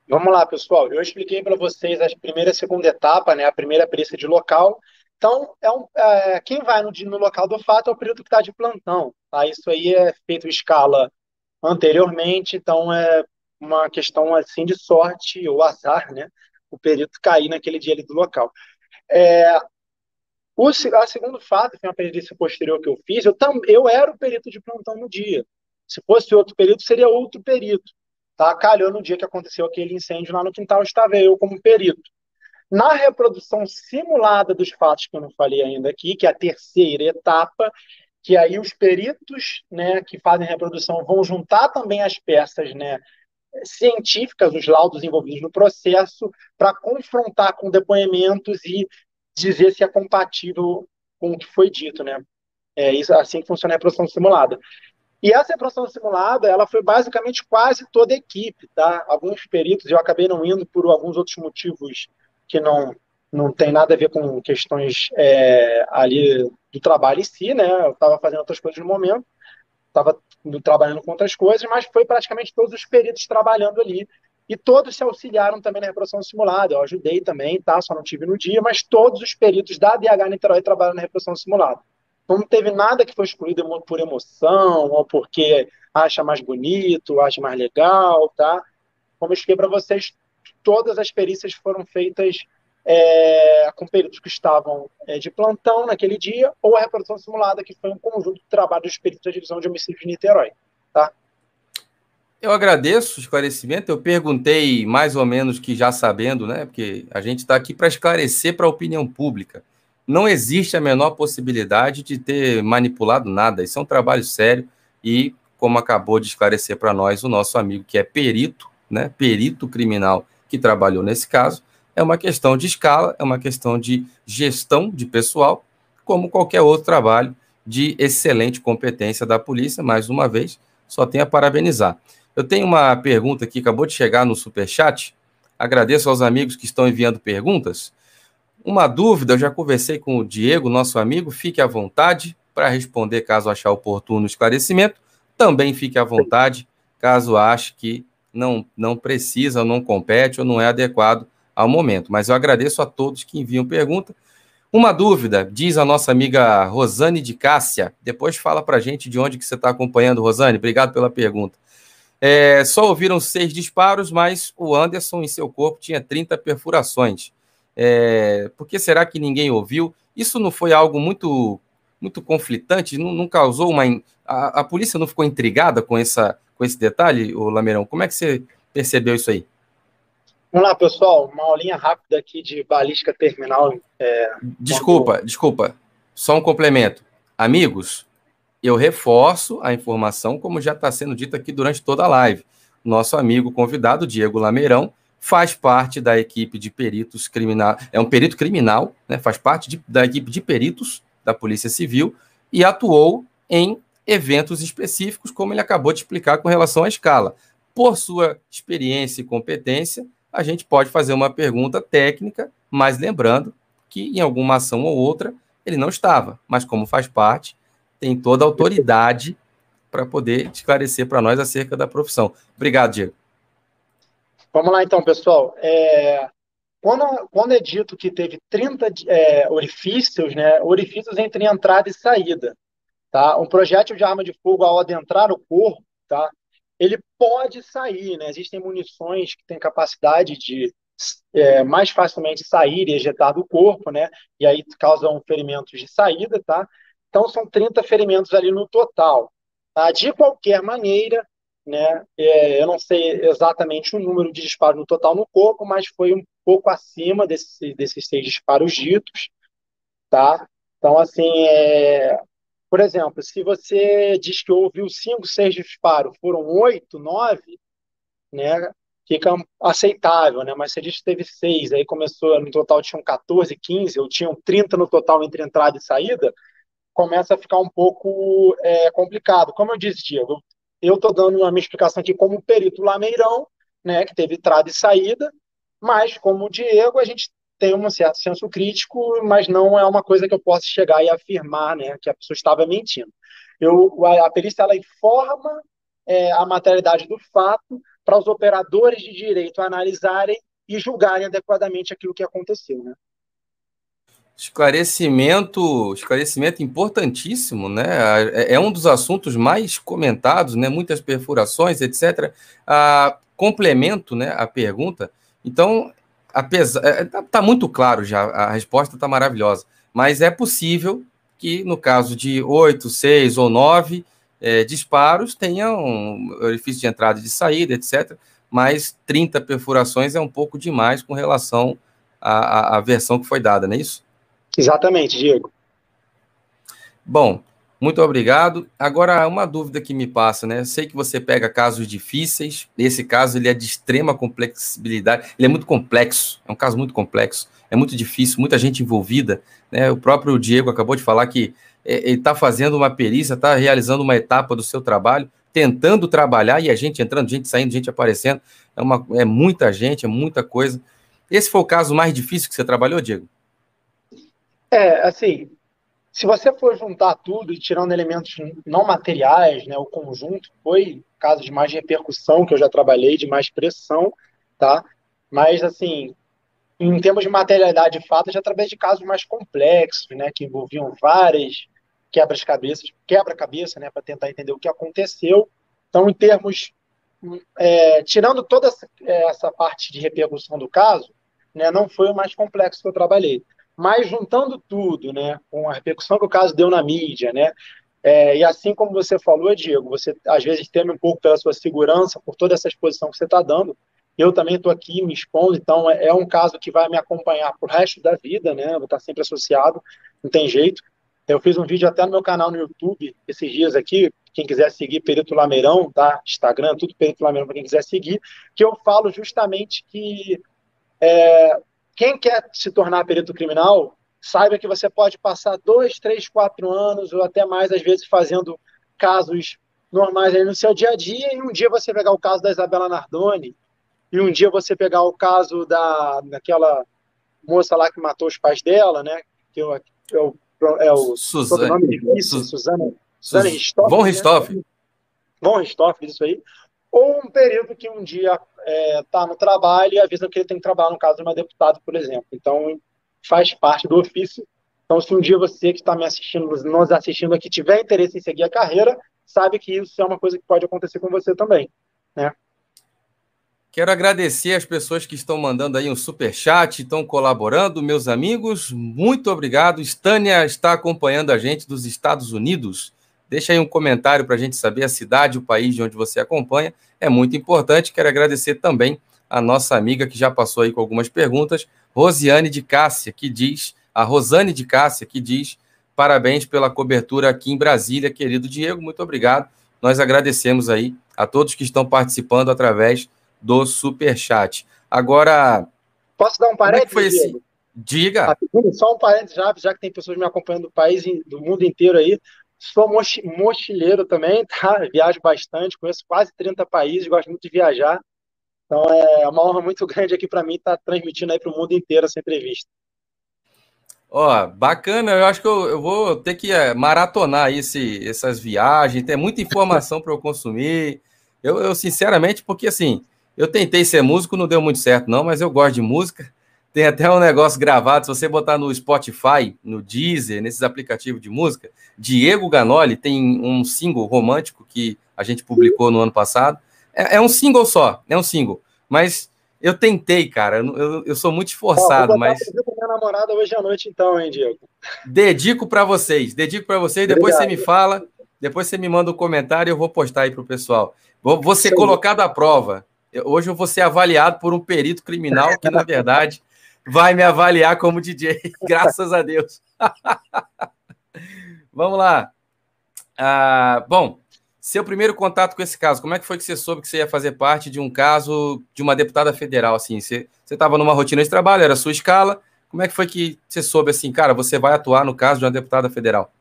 [SPEAKER 2] Vamos lá, pessoal. Eu expliquei para vocês a primeira e a segunda etapa, né? A primeira perícia de local. Então, é um, é, quem vai no, no, local do fato é o perito que está de plantão. Tá? Isso aí é feito escala anteriormente, então é uma questão assim de sorte ou azar, né? O perito cair naquele dia ali do local. É, o a segundo fato, que é uma perícia posterior que eu fiz, eu, tam, eu era o perito de plantão no dia. Se fosse outro perito, seria outro perito. Tá? Calhou no dia que aconteceu aquele incêndio lá no quintal, estava eu como perito. Na reprodução simulada dos fatos, que eu não falei ainda aqui, que é a terceira etapa, que aí os peritos né, que fazem reprodução vão juntar também as peças né, científicas, os laudos envolvidos no processo, para confrontar com depoimentos e dizer se é compatível com o que foi dito. Né? É isso, assim que funciona a reprodução simulada. E essa reprodução simulada, ela foi basicamente quase toda a equipe, tá? Alguns peritos, eu acabei não indo por alguns outros motivos que não não tem nada a ver com questões é, ali do trabalho em si, né? Eu estava fazendo outras coisas no momento, estava trabalhando com outras coisas, mas foi praticamente todos os peritos trabalhando ali. E todos se auxiliaram também na reprodução simulada. Eu ajudei também, tá? Só não tive no dia, mas todos os peritos da DH Niterói trabalham na reprodução simulada. Então não teve nada que foi excluído por emoção ou porque acha mais bonito, acha mais legal, tá? Como eu expliquei para vocês, todas as perícias foram feitas é, com peritos que estavam é, de plantão naquele dia, ou a reprodução simulada, que foi um conjunto de trabalhos dos peritos da Divisão de Homicídio de Niterói. Tá?
[SPEAKER 1] Eu agradeço o esclarecimento. Eu perguntei mais ou menos que já sabendo, né? Porque a gente está aqui para esclarecer para a opinião pública. Não existe a menor possibilidade de ter manipulado nada. Isso é um trabalho sério e, como acabou de esclarecer para nós o nosso amigo que é perito, né? Perito criminal que trabalhou nesse caso, é uma questão de escala, é uma questão de gestão de pessoal, como qualquer outro trabalho de excelente competência da polícia. Mais uma vez, só tenho a parabenizar. Eu tenho uma pergunta que acabou de chegar no Superchat. Agradeço aos amigos que estão enviando perguntas. Uma dúvida, eu já conversei com o Diego, nosso amigo, fique à vontade para responder caso achar oportuno o esclarecimento. Também fique à vontade caso ache que não, não precisa, não compete ou não é adequado ao momento. Mas eu agradeço a todos que enviam pergunta. Uma dúvida, diz a nossa amiga Rosane de Cássia. Depois fala para gente de onde que você está acompanhando, Rosane. Obrigado pela pergunta. É, só ouviram seis disparos, mas o Anderson em seu corpo tinha 30 perfurações. É, por que será que ninguém ouviu? Isso não foi algo muito muito conflitante? Não, não causou uma. A, a, polícia não ficou intrigada com, essa, com esse detalhe, o Lameirão? Como é que você percebeu isso aí?
[SPEAKER 2] Vamos lá, pessoal. Uma aulinha rápida aqui de balística terminal.
[SPEAKER 1] É, desculpa, quando... desculpa. Só um complemento. Amigos, eu reforço a informação, como já está sendo dito aqui durante toda a live. Nosso amigo convidado, Diego Lameirão, faz parte da equipe de peritos criminal, é um perito criminal, né, faz parte de, da equipe de peritos da Polícia Civil e atuou em eventos específicos, como ele acabou de explicar com relação à escala. Por sua experiência e competência, a gente pode fazer uma pergunta técnica, mas lembrando que em alguma ação ou outra ele não estava, mas como faz parte, tem toda a autoridade para poder esclarecer para nós acerca da profissão. Obrigado, Diego.
[SPEAKER 2] Vamos lá, então, pessoal. É, quando, quando, é dito que teve 30 é, orifícios, né, orifícios entre entrada e saída, tá? Um projétil de arma de fogo, ao adentrar no corpo, tá? Ele pode sair, né? Existem munições que têm capacidade de é, mais facilmente sair e ejetar do corpo, né? E aí causam ferimentos de saída, tá? Então, são 30 ferimentos ali no total. Tá? De qualquer maneira, né, é, eu não sei exatamente o número de disparos no total no corpo, mas foi um pouco acima desse, desses seis disparos ditos. Tá? Então, assim, é, por exemplo, se você diz que ouviu cinco, seis disparos, foram oito, nove, né, fica aceitável, né? Mas você diz que teve seis, aí começou, no total tinham 14, 15, ou tinham 30 no total entre entrada e saída, começa a ficar um pouco é, complicado. Como eu disse, Diego, eu estou dando uma minha explicação aqui como perito lameirão, né, que teve entrada e saída, mas como o Diego, a gente tem um certo senso crítico, mas não é uma coisa que eu possa chegar e afirmar né, que a pessoa estava mentindo. Eu, a perícia ela informa é, a materialidade do fato para os operadores de direito analisarem e julgarem adequadamente aquilo que aconteceu. Né?
[SPEAKER 1] Esclarecimento, esclarecimento importantíssimo, né? É, é um dos assuntos mais comentados, né? Muitas perfurações, etc. Ah, complemento, né? A pergunta. Então, apesar, é, tá, tá muito claro já. A resposta está maravilhosa. Mas é possível que no caso de oito, seis ou nove é, disparos tenha um orifício de entrada e de saída, etc. Mas 30 perfurações é um pouco demais com relação à, à versão que foi dada, não é isso?
[SPEAKER 2] Exatamente, Diego.
[SPEAKER 1] Bom, muito obrigado. Agora, uma dúvida que me passa, né? Eu sei que você pega casos difíceis. Esse caso ele é de extrema complexibilidade. Ele é muito complexo. É um caso muito complexo. É muito difícil. Muita gente envolvida. Né? O próprio Diego acabou de falar que é, ele está fazendo uma perícia, está realizando uma etapa do seu trabalho, tentando trabalhar e a gente entrando, gente saindo, gente aparecendo. É, uma, é muita gente, é muita coisa. Esse foi o caso mais difícil que você trabalhou, Diego?
[SPEAKER 2] É, assim, se você for juntar tudo e tirando elementos não materiais, né, o conjunto, foi caso de mais repercussão que eu já trabalhei, de mais pressão, tá? Mas, assim, em termos de materialidade de fato, já trabalhei de casos mais complexos, né, que envolviam várias quebras-cabeças, quebra-cabeça, né, para tentar entender o que aconteceu. Então, em termos, é, tirando toda essa, essa parte de repercussão do caso, né, não foi o mais complexo que eu trabalhei. Mas juntando tudo, né, com a repercussão que o caso deu na mídia, né, é, e assim como você falou, Diego, você às vezes teme um pouco pela sua segurança, por toda essa exposição que você está dando. Eu também estou aqui me expondo, então é, é, um caso que vai me acompanhar para o resto da vida, né? Vou estar sempre associado, não tem jeito. Eu fiz um vídeo até no meu canal no YouTube esses dias aqui, quem quiser seguir Perito Lameirão, tá? Instagram, tudo Perito Lameirão para quem quiser seguir, que eu falo justamente que é, quem quer se tornar perito criminal, saiba que você pode passar dois, três, quatro anos ou até mais, às vezes, fazendo casos normais aí no seu dia a dia, e um dia você pegar o caso da Isabela Nardoni, e um dia você pegar o caso da, daquela moça lá que matou os pais dela, né? Que é, é o, é o
[SPEAKER 1] Suzane.
[SPEAKER 2] Nome difícil, Suzane, Suzane
[SPEAKER 1] Ristoff. Von Ristoff.
[SPEAKER 2] Né? Von Ristoff, isso aí. Ou um período que um dia está é, tá no trabalho e avisa que ele tem que trabalhar no caso de uma deputada, por exemplo. Então, faz parte do ofício. Então, se um dia você que está me assistindo, nos assistindo aqui, tiver interesse em seguir a carreira, sabe que isso é uma coisa que pode acontecer com você também, né?
[SPEAKER 1] Quero agradecer as pessoas que estão mandando aí um super chat, estão colaborando, meus amigos. Muito obrigado. Stânia está acompanhando a gente dos Estados Unidos. Deixa aí um comentário para a gente saber a cidade, o país de onde você acompanha. É muito importante. Quero agradecer também a nossa amiga que já passou aí com algumas perguntas, Rosiane de Cássia, que diz, a Rosane de Cássia, que diz: parabéns pela cobertura aqui em Brasília, querido Diego. Muito obrigado. Nós agradecemos aí a todos que estão participando através do super chat. Agora,
[SPEAKER 2] posso dar um parênteses?
[SPEAKER 1] Como é foi esse? Diga.
[SPEAKER 2] Só um parênteses já, já que tem pessoas me acompanhando do país, do mundo inteiro aí. Sou mochileiro também, tá? Viajo bastante, conheço quase 30 países, gosto muito de viajar. Então é uma honra muito grande aqui para mim estar tá transmitindo aí para o mundo inteiro essa entrevista.
[SPEAKER 1] Ó, bacana, eu acho que eu, eu vou ter que é, maratonar esse, essas viagens, tem muita informação para eu consumir. Eu, eu, sinceramente, porque assim, eu tentei ser músico, não deu muito certo, não, mas eu gosto de música. Tem até um negócio gravado, se você botar no Spotify, no Deezer, nesses aplicativos de música, Diego Ganoli tem um single romântico que a gente publicou no ano passado. É, é um single só, é um single. Mas eu tentei, cara. Eu, eu sou muito esforçado, Ó, mas.
[SPEAKER 2] minha namorada hoje à noite, então, hein, Diego?
[SPEAKER 1] Dedico para vocês, dedico para vocês. Depois Obrigado. você me fala, depois você me manda um comentário e eu vou postar aí para o pessoal. Vou, vou ser Sim. colocado à prova. Hoje eu vou ser avaliado por um perito criminal que, na verdade, vai me avaliar como DJ, graças a Deus. Vamos lá. Ah, bom, seu primeiro contato com esse caso, como é que foi que você soube que você ia fazer parte de um caso de uma deputada federal? Assim, você estava numa rotina de trabalho, era a sua escala. Como é que foi que você soube assim, cara, você vai atuar no caso de uma deputada federal?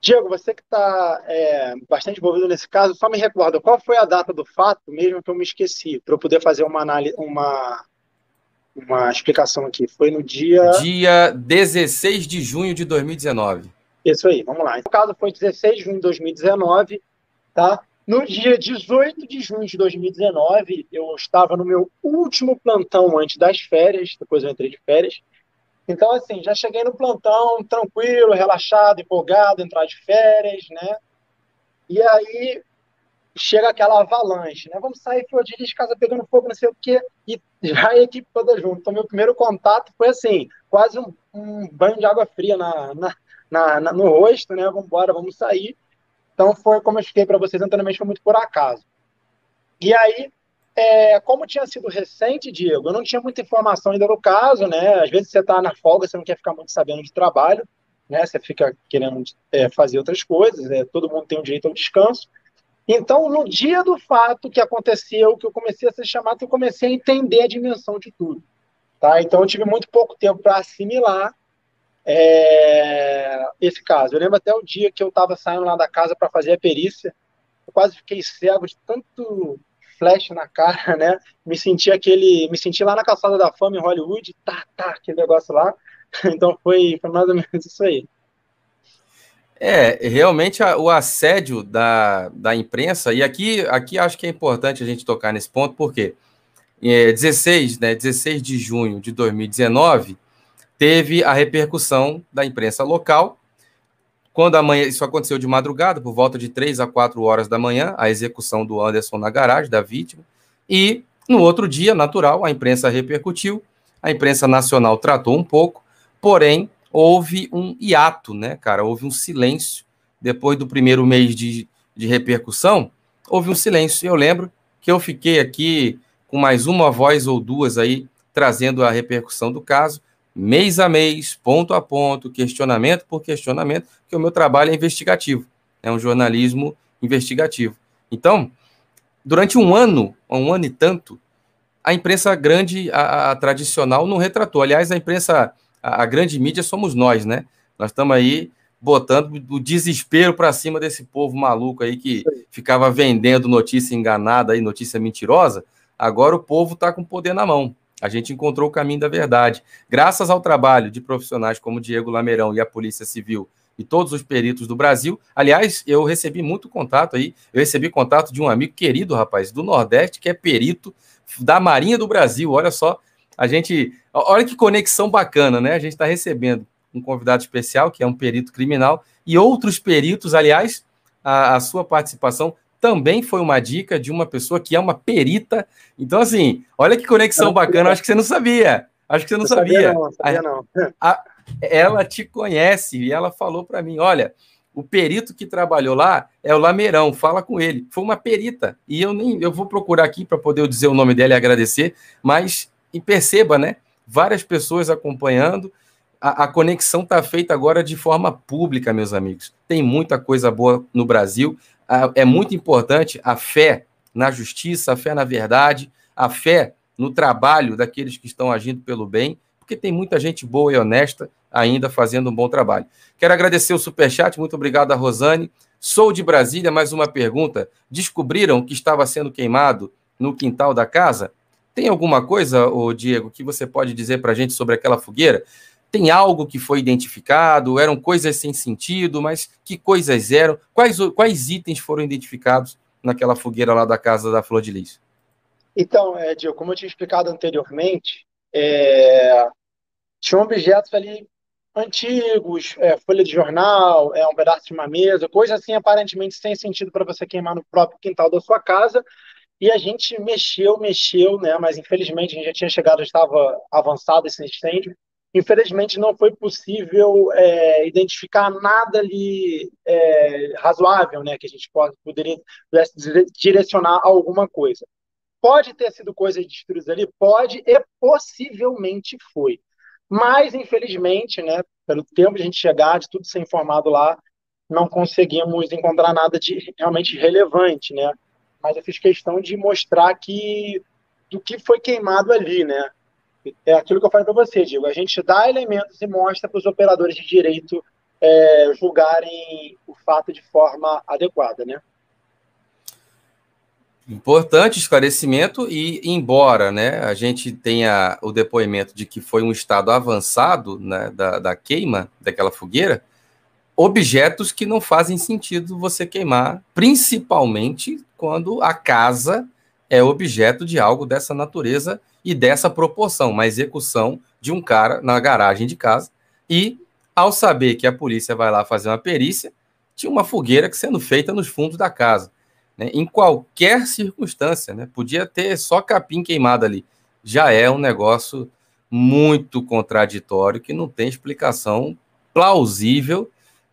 [SPEAKER 2] Diego, você que está é, bastante envolvido nesse caso, só me recorda qual foi a data do fato, mesmo que eu me esqueci, para eu poder fazer uma, análise, uma uma explicação aqui. Foi no dia.
[SPEAKER 1] Dia 16 de junho de 2019.
[SPEAKER 2] Isso aí, vamos lá. O caso foi 16 de junho de 2019, tá? No dia 18 de junho de 2019, eu estava no meu último plantão antes das férias, depois eu entrei de férias. Então, assim, já cheguei no plantão tranquilo, relaxado, empolgado, entrar de férias, né? E aí chega aquela avalanche, né? Vamos sair Flodilha de casa pegando fogo, não sei o quê, e já a equipe toda junto. Então, meu primeiro contato foi assim, quase um, um banho de água fria na, na, na, na, no rosto, né? Vamos embora, vamos sair. Então, foi como eu expliquei para vocês anteriormente, foi muito por acaso. E aí, é, como tinha sido recente, Diego, eu não tinha muita informação ainda no caso, né? Às vezes você está na folga, você não quer ficar muito sabendo de trabalho, né? Você fica querendo é, fazer outras coisas, é, todo mundo tem o direito ao descanso. Então, no dia do fato que aconteceu, que eu comecei a ser chamado, eu comecei a entender a dimensão de tudo. Tá? Então, eu tive muito pouco tempo para assimilar é, esse caso. Eu lembro até o dia que eu estava saindo lá da casa para fazer a perícia, eu quase fiquei cego de tanto flash na cara, né? Me senti aquele, me senti lá na calçada da fama em Hollywood, tá, tá, aquele negócio lá. Então foi, foi mais ou menos isso aí.
[SPEAKER 1] É, realmente a, o assédio da, da imprensa, e aqui, aqui acho que é importante a gente tocar nesse ponto, porque é, 16, né, 16 de junho de 2019 teve a repercussão da imprensa local, quando amanhã, isso aconteceu de madrugada, por volta de 3 a 4 horas da manhã, a execução do Anderson na garagem da vítima, e no outro dia, natural, a imprensa repercutiu, A imprensa nacional tratou um pouco, porém houve um hiato, né, cara? Houve um silêncio depois do primeiro mês de, de repercussão. Houve um silêncio. Eu lembro que eu fiquei aqui com mais uma voz ou duas aí trazendo a repercussão do caso, mês a mês, ponto a ponto, questionamento por questionamento, que o meu trabalho é investigativo, é um jornalismo investigativo. Então, durante um ano, um ano e tanto, a imprensa grande, a, a tradicional, não retratou. Aliás, a imprensa, a, a, grande mídia somos nós, né? Nós estamos aí botando o desespero para cima desse povo maluco aí que ficava vendendo notícia enganada, aí, notícia mentirosa. Agora o povo está com poder na mão. A gente encontrou o caminho da verdade. Graças ao trabalho de profissionais como Diego Lameirão e a Polícia Civil e todos os peritos do Brasil. Aliás, eu recebi muito contato aí. Eu recebi contato de um amigo querido, rapaz, do Nordeste, que é perito da Marinha do Brasil. Olha só, a gente. Olha que conexão bacana, né? A gente está recebendo um convidado especial, que é um perito criminal, e outros peritos, aliás, a, a sua participação também foi uma dica de uma pessoa que é uma perita. Então, assim, olha que conexão bacana, acho que você não sabia. Acho que você não sabia. sabia. Não, sabia não. A, a, ela te conhece e ela falou para mim: olha, o perito que trabalhou lá é o Lameirão, fala com ele. Foi uma perita. E eu nem eu vou procurar aqui para poder dizer o nome dela e agradecer, mas e perceba, né? Várias pessoas acompanhando. A, a conexão está feita agora de forma pública, meus amigos. Tem muita coisa boa no Brasil é muito importante a fé na justiça, a fé na verdade, a fé no trabalho daqueles que estão agindo pelo bem, porque tem muita gente boa e honesta ainda fazendo um bom trabalho. Quero agradecer o superchat, muito obrigado a Rosane. Sou de Brasília, mais uma pergunta. Descobriram que estava sendo queimado no quintal da casa? Tem alguma coisa, ô Diego, que você pode dizer para a gente sobre aquela fogueira? Tem algo que foi identificado? Eram coisas sem sentido, mas que coisas eram? Quais, quais itens foram identificados naquela fogueira lá da casa da Flor de Lis?
[SPEAKER 2] Então, é, Diego, como eu tinha explicado anteriormente, é, tinham objetos ali antigos, é, folha de jornal, é, um pedaço de uma mesa, coisa assim aparentemente sem sentido para você queimar no próprio quintal da sua casa. E a gente mexeu, mexeu, né? Mas infelizmente a gente já tinha chegado, estava avançado esse incêndio. Infelizmente, não foi possível é, identificar nada ali é, razoável, né, que a gente pode, poderia, pudesse direcionar alguma coisa. Pode ter sido coisa destruída ali? Pode e possivelmente foi. Mas, infelizmente, né, pelo tempo de a gente chegar, de tudo ser informado lá, não conseguimos encontrar nada de realmente relevante, né? Mas eu fiz questão de mostrar que do que foi queimado ali, né? é aquilo que eu falei para você, Diego. A gente dá elementos e mostra para os operadores de direito é, julgarem o fato de forma adequada, né?
[SPEAKER 1] Importante esclarecimento e embora, né, a gente tenha o depoimento de que foi um estado avançado né, da, da queima daquela fogueira, objetos que não fazem sentido você queimar, principalmente quando a casa é objeto de algo dessa natureza e dessa proporção, uma execução de um cara na garagem de casa. E, ao saber que a polícia vai lá fazer uma perícia, tinha uma fogueira que sendo feita nos fundos da casa. Né? Em qualquer circunstância, né? podia ter só capim queimado ali. Já é um negócio muito contraditório que não tem explicação plausível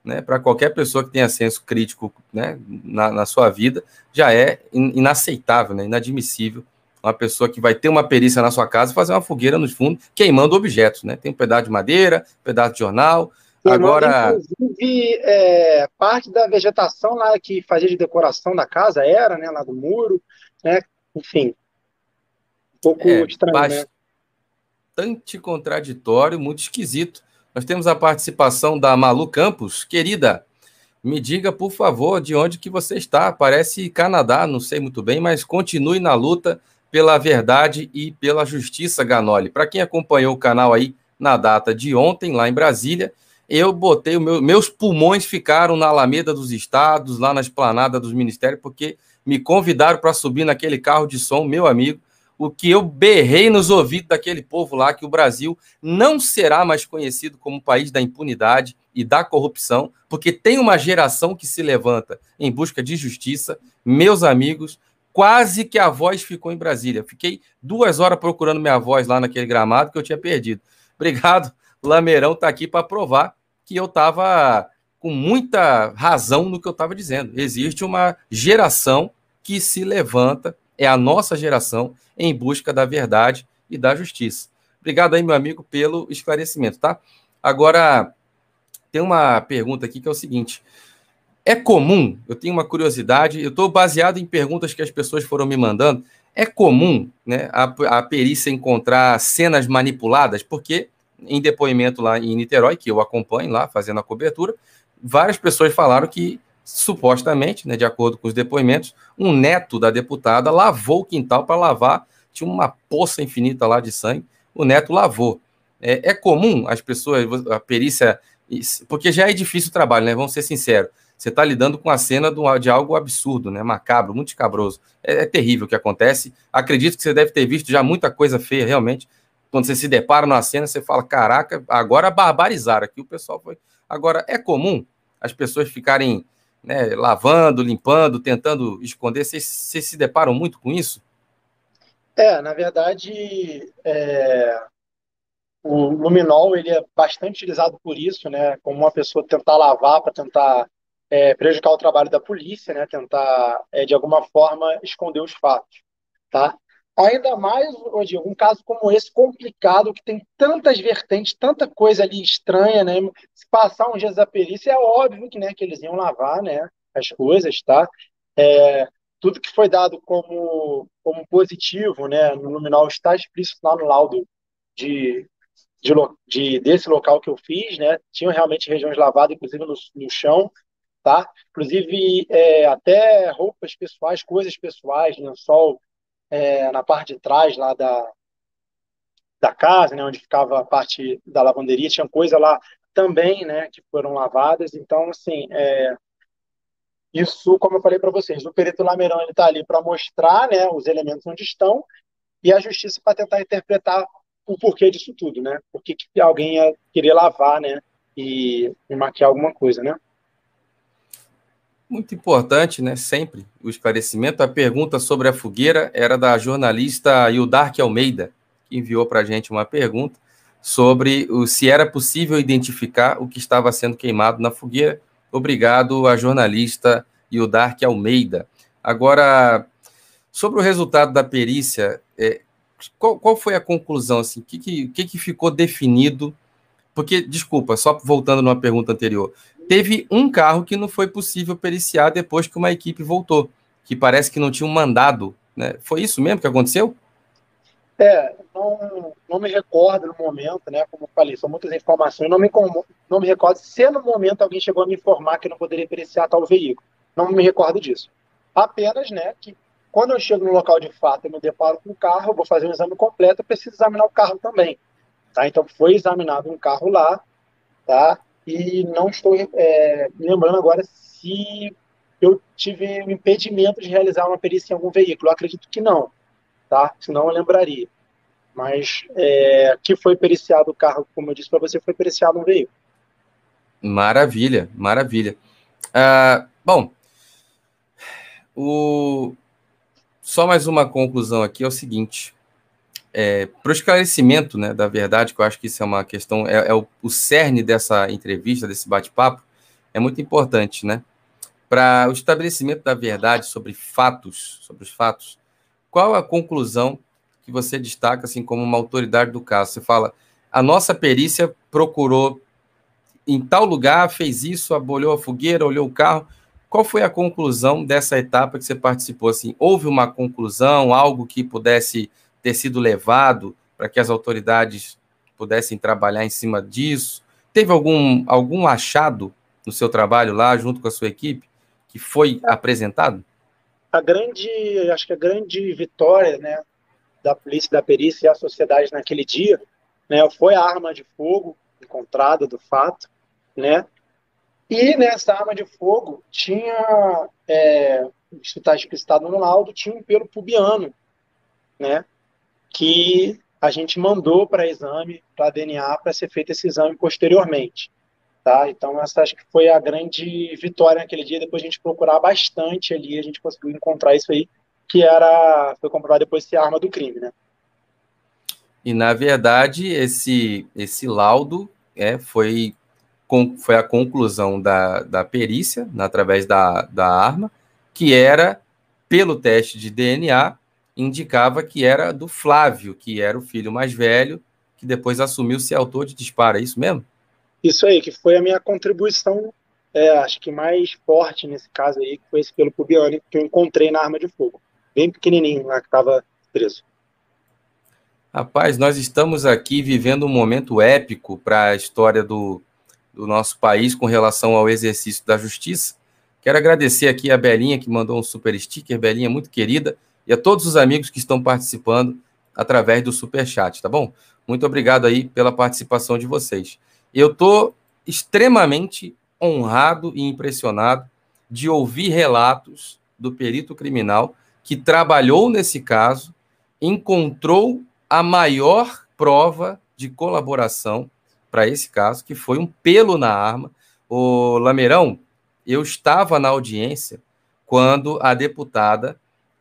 [SPEAKER 1] né, para qualquer pessoa que tenha senso crítico né, na, na sua vida, já é inaceitável, né, inadmissível uma pessoa que vai ter uma perícia na sua casa fazer uma fogueira nos fundos, queimando objetos, né? Tem um pedaço de madeira, um pedaço de jornal. Agora.
[SPEAKER 2] Inclusive, é, parte da vegetação lá que fazia de decoração da casa era, né? Lá do muro, né? Enfim. Um pouco é, estranho, né?
[SPEAKER 1] bastante né? contraditório, muito esquisito. Nós temos a participação da Malu Campos. Querida, me diga, por favor, de onde que você está. Parece Canadá, não sei muito bem, mas continue na luta pela verdade e pela justiça, Ganoli. Para quem acompanhou o canal aí na data de ontem, lá em Brasília, eu botei o meu, meus pulmões ficaram na Alameda dos Estados, lá na esplanada dos ministérios, porque me convidaram para subir naquele carro de som, meu amigo. O que eu berrei nos ouvidos daquele povo lá, que o Brasil não será mais conhecido como país da impunidade e da corrupção, porque tem uma geração que se levanta em busca de justiça. Meus amigos, quase que a voz ficou em Brasília. Fiquei duas horas procurando minha voz lá naquele gramado que eu tinha perdido. Obrigado, Lameirão está aqui para provar que eu estava com muita razão no que eu estava dizendo. Existe uma geração que se levanta, é a nossa geração, em busca da verdade e da justiça. Obrigado aí, meu amigo, pelo esclarecimento, tá? Agora, tem uma pergunta aqui que é o seguinte: é comum, eu tenho uma curiosidade, eu estou baseado em perguntas que as pessoas foram me mandando. É comum né, a, a perícia encontrar cenas manipuladas, porque em depoimento lá em Niterói, que eu acompanho lá, fazendo a cobertura, várias pessoas falaram que, supostamente, né, de acordo com os depoimentos, um neto da deputada lavou o quintal para lavar, tinha uma poça infinita lá de sangue, o neto lavou. É, é comum as pessoas, a perícia, porque já é difícil o trabalho, né? Vamos ser sinceros. Você está lidando com a cena de algo absurdo, né? Macabro, muito escabroso. É, é terrível o que acontece. Acredito que você deve ter visto já muita coisa feia, realmente. Quando você se depara numa cena, você fala: caraca, agora barbarizaram aqui. O pessoal foi. Agora, é comum as pessoas ficarem né, lavando, limpando, tentando esconder. Vocês, se deparam muito com isso?
[SPEAKER 2] É, na verdade, é, o luminol ele é bastante utilizado por isso, né? Como uma pessoa tentar lavar para tentar é, prejudicar o trabalho da polícia, né? Tentar é, de alguma forma esconder os fatos, tá? Ainda mais, hoje um caso como esse complicado que tem tantas vertentes, tanta coisa ali estranha, né? Se passar uns dias da perícia é óbvio que, né? Que eles iam lavar, né? As coisas, tá? É, tudo que foi dado como, como positivo, né? No luminol está explícito lá no laudo de de, de, desse local que eu fiz, né? Tinham realmente regiões lavadas, inclusive no, no chão, tá? Inclusive é, até roupas pessoais, coisas pessoais, lençol é, na parte de trás lá da, da casa, né? Onde ficava a parte da lavanderia, tinha coisa lá também, né? Que foram lavadas. Então, assim, é, isso, como eu falei para vocês, o perito Lameirão ele está ali para mostrar, né? Os elementos onde estão e a justiça para tentar interpretar o porquê disso tudo, né? Por que, alguém ia querer lavar, né? E, e maquiar alguma coisa, né?
[SPEAKER 1] Muito importante, né? Sempre o esclarecimento. A pergunta sobre a fogueira era da jornalista Hildark Almeida, que enviou para a gente uma pergunta sobre o, se era possível identificar o que estava sendo queimado na fogueira. Obrigado a jornalista Hildark Almeida. Agora, sobre o resultado da perícia, é, qual, qual foi a conclusão? Assim, o que, que, que ficou definido? Porque, desculpa, só voltando numa pergunta anterior, teve um carro que não foi possível periciar depois que uma equipe voltou, que parece que não tinha um mandado. Né? Foi isso mesmo que aconteceu?
[SPEAKER 2] É, não, não me recordo no momento, né? Como eu falei, são muitas informações. Não me, não me recordo se no momento alguém chegou a me informar que não poderia periciar tal veículo. Não me recordo disso. Apenas, né, que quando eu chego no local de fato e me deparo com o carro, eu vou fazer um exame completo, eu preciso examinar o carro também. Tá? Então, foi examinado um carro lá, tá? E não estou é, lembrando agora se eu tive um impedimento de realizar uma perícia em algum veículo. Eu acredito que não, tá? senão eu lembraria. Mas é, que foi periciado o carro, como eu disse para você, foi periciado um veículo.
[SPEAKER 1] Maravilha, maravilha. Ah, bom, o, só mais uma conclusão aqui é o seguinte: é, para o esclarecimento né, da verdade, que eu acho que isso é uma questão, é, é o, o, cerne dessa entrevista, desse bate-papo, é muito importante, né? Para o estabelecimento da verdade sobre fatos, sobre os fatos, qual a conclusão que você destaca assim como uma autoridade do caso? Você fala, a nossa perícia procurou em tal lugar, fez isso, abolhou a fogueira, olhou o carro. Qual foi a conclusão dessa etapa que você participou? Assim, houve uma conclusão, algo que pudesse ter sido levado para que as autoridades pudessem trabalhar em cima disso? Teve algum, algum achado no seu trabalho lá, junto com a sua equipe, que foi apresentado?
[SPEAKER 2] A grande, acho que a grande vitória, né, da polícia, da perícia e a sociedade naquele dia, né, foi a arma de fogo encontrada do fato, né, e nessa arma de fogo tinha, é, isso está explicitado no laudo, tinha um pelo pubiano, né? Que a gente mandou para exame, para DNA, para ser feito esse exame posteriormente. Tá? Então, essa acho que foi a grande vitória naquele dia. Depois a gente procurar bastante ali, a gente conseguiu encontrar isso aí, que era foi comprovado depois ser arma do crime, né?
[SPEAKER 1] E na verdade esse esse laudo é, foi com, foi a conclusão da, da perícia através da, da arma que era pelo teste de DNA indicava que era do Flávio, que era o filho mais velho, que depois assumiu ser autor de disparo, é isso mesmo?
[SPEAKER 2] Isso aí, que foi a minha contribuição, é, acho que mais forte nesse caso aí, que foi esse pelo Pubione que eu encontrei na arma de fogo. Bem pequenininho lá que estava preso.
[SPEAKER 1] Rapaz, nós estamos aqui vivendo um momento épico para a história do, do nosso país com relação ao exercício da justiça. Quero agradecer aqui a Belinha, que mandou um super sticker, Belinha, muito querida, e a todos os amigos que estão participando através do super chat, tá bom? Muito obrigado aí pela participação de vocês. Eu estou extremamente honrado e impressionado de ouvir relatos do perito criminal que trabalhou nesse caso, encontrou a maior prova de colaboração para esse caso, que foi um pelo na arma. O Lameirão, eu estava na audiência quando a deputada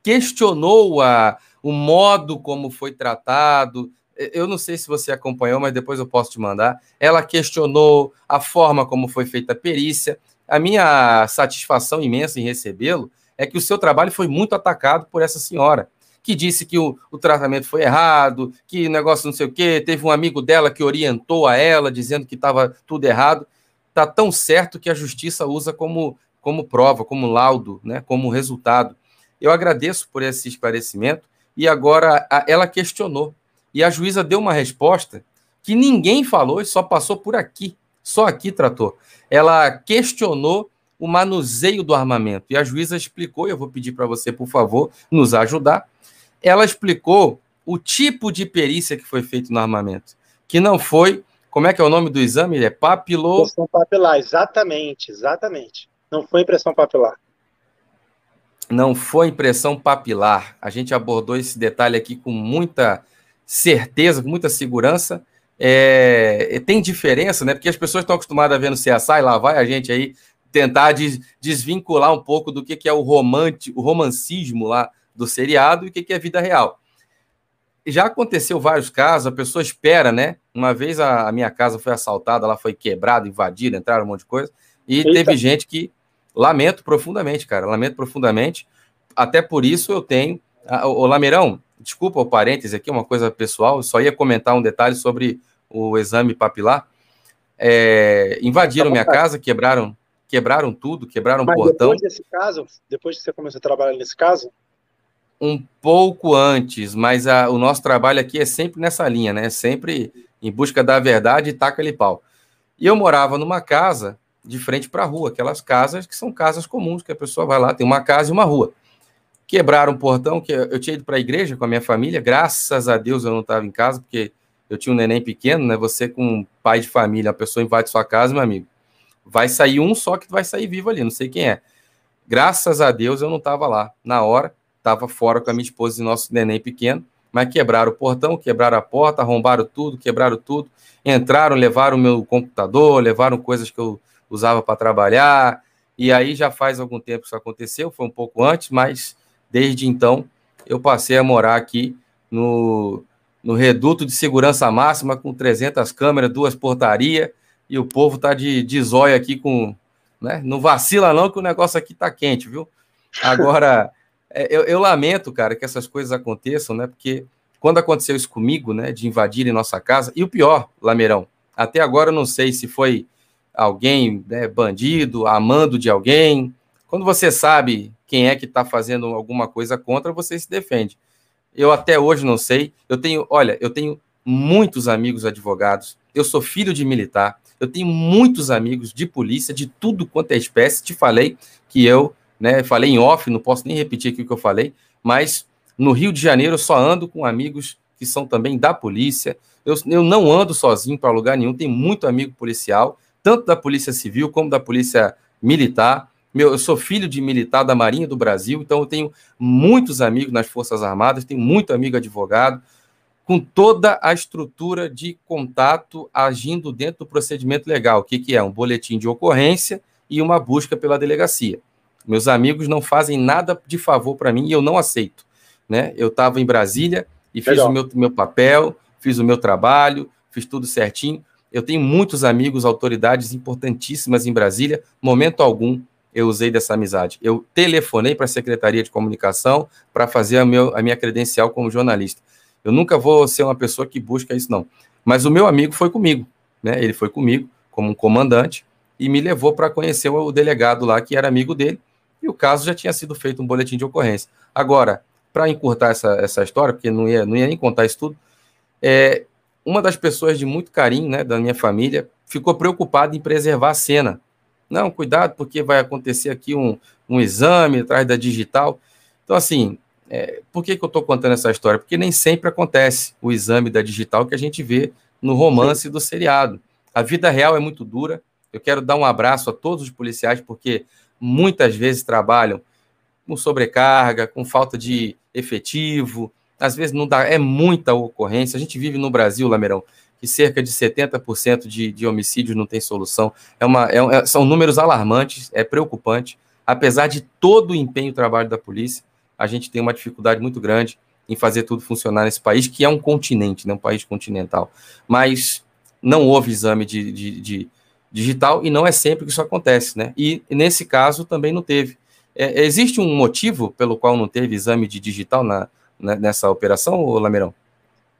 [SPEAKER 1] questionou a, o modo como foi tratado. Eu não sei se você acompanhou, mas depois eu posso te mandar. Ela questionou a forma como foi feita a perícia. A minha satisfação imensa em recebê-lo é que o seu trabalho foi muito atacado por essa senhora que disse que o, o tratamento foi errado, que negócio não sei o quê, teve um amigo dela que orientou a ela, dizendo que estava tudo errado. Está tão certo que a justiça usa como, como prova, como laudo, né, como resultado. Eu agradeço por esse esclarecimento e agora a, ela questionou. E a juíza deu uma resposta que ninguém falou e só passou por aqui. Só aqui tratou. Ela questionou o manuseio do armamento. E a juíza explicou, eu vou pedir para você, por favor, nos ajudar ela explicou o tipo de perícia que foi feito no armamento, que não foi, como é que é o nome do exame? Ele é papilô...
[SPEAKER 2] Impressão papilar, exatamente, exatamente. Não foi impressão papilar.
[SPEAKER 1] Não foi impressão papilar. A gente abordou esse detalhe aqui com muita certeza, com muita segurança. É, tem diferença, né? Porque as pessoas estão acostumadas a ver no CSI, lá vai a gente aí tentar des, desvincular um pouco do que, que é o, romante, o romancismo lá do seriado e o que é vida real. Já aconteceu vários casos, a pessoa espera, né? Uma vez a, minha casa foi assaltada, ela foi quebrada, invadida, entraram um monte de coisa, e Eita. teve gente que lamento profundamente, cara, lamento profundamente. Até por isso eu tenho. O Lameirão, desculpa o parêntese aqui, uma coisa pessoal, só ia comentar um detalhe sobre o exame papilar. É, invadiram minha casa, quebraram, quebraram tudo, quebraram o portão.
[SPEAKER 2] Depois desse caso, depois que você começou a trabalhar nesse caso,
[SPEAKER 1] um pouco antes, mas a, o nosso trabalho aqui é sempre nessa linha, né? Sempre em busca da verdade e taca-lhe pau. E eu morava numa casa de frente para a rua, aquelas casas que são casas comuns, que a pessoa vai lá, tem uma casa e uma rua. Quebraram um portão, que eu tinha ido para a igreja com a minha família, graças a Deus eu não estava em casa, porque eu tinha um neném pequeno, né? Você com um pai de família, a pessoa invade sua casa, meu amigo. Vai sair um só que vai sair vivo ali, não sei quem é. Graças a Deus eu não estava lá na hora estava fora com a minha esposa e nosso neném pequeno, mas quebraram o portão, quebraram a porta, arrombaram tudo, quebraram tudo, entraram, levaram o meu computador, levaram coisas que eu usava para trabalhar, e aí já faz algum tempo que isso aconteceu, foi um pouco antes, mas desde então eu passei a morar aqui no, no reduto de segurança máxima com 300 câmeras, duas portarias, e o povo tá de, de zóio aqui com. Né? Não vacila, não, que o negócio aqui tá quente, viu? Agora, é, eu, eu, lamento, cara, que essas coisas aconteçam, né? Porque quando aconteceu isso comigo, né, de invadirem nossa casa, e o pior, Lameirão, até agora eu não sei se foi alguém né, bandido, amando de alguém. Quando você sabe quem é que está fazendo alguma coisa contra, você se defende. Eu até hoje não sei. Eu tenho, olha, eu tenho muitos amigos advogados. Eu sou filho de militar. Eu tenho muitos amigos de polícia, de tudo quanto é espécie. Te falei que eu né? Falei em off, não posso nem repetir aqui o que eu falei, mas no Rio de Janeiro eu só ando com amigos que são também da polícia. Eu, eu não ando sozinho para lugar nenhum, tenho muito amigo policial, tanto da Polícia Civil como da Polícia Militar. Meu, eu sou filho de militar da Marinha do Brasil, então eu tenho muitos amigos nas Forças Armadas, tenho muito amigo advogado, com toda a estrutura de contato agindo dentro do procedimento legal. O que, que é? Um boletim de ocorrência e uma busca pela delegacia Meus amigos não fazem nada de favor para mim e eu não aceito. Né? Eu estava em Brasília e fiz Legal. o meu, meu papel, fiz o meu trabalho, fiz tudo certinho. Eu tenho muitos amigos, autoridades importantíssimas em Brasília. Momento algum eu usei dessa amizade. Eu telefonei para a Secretaria de Comunicação para fazer a, meu, a minha credencial como jornalista. Eu nunca vou ser uma pessoa que busca isso, não. Mas o meu amigo foi comigo, né? Ele foi comigo como um comandante e me levou para conhecer o delegado lá, que era amigo dele, e o caso já tinha sido feito um boletim de ocorrência. Agora, para encurtar essa, essa história, porque não ia, não ia nem contar isso tudo, é, uma das pessoas de muito carinho, né, da minha família, ficou preocupada em preservar a cena. Não, cuidado, porque vai acontecer aqui um, um exame atrás da digital. Então, assim, é, por que, que eu estou contando essa história? Porque nem sempre acontece o exame da digital que a gente vê no romance do seriado. A vida real é muito dura. Eu quero dar um abraço a todos os policiais, porque muitas vezes trabalham com sobrecarga, com falta de efetivo, às vezes não dá, é muita ocorrência. A gente vive no Brasil, Lamerão, que cerca de 70% de, de homicídios não tem solução. É uma, é, é, são números alarmantes, é preocupante. Apesar de todo o empenho e trabalho da polícia, a gente tem uma dificuldade muito grande em fazer tudo funcionar nesse país, que é um continente, né, um país continental. Mas não houve exame de, de, de digital e não é sempre que isso acontece, né? E nesse caso também não teve. É, existe um motivo pelo qual não teve exame de digital na, nessa operação, Lameirão?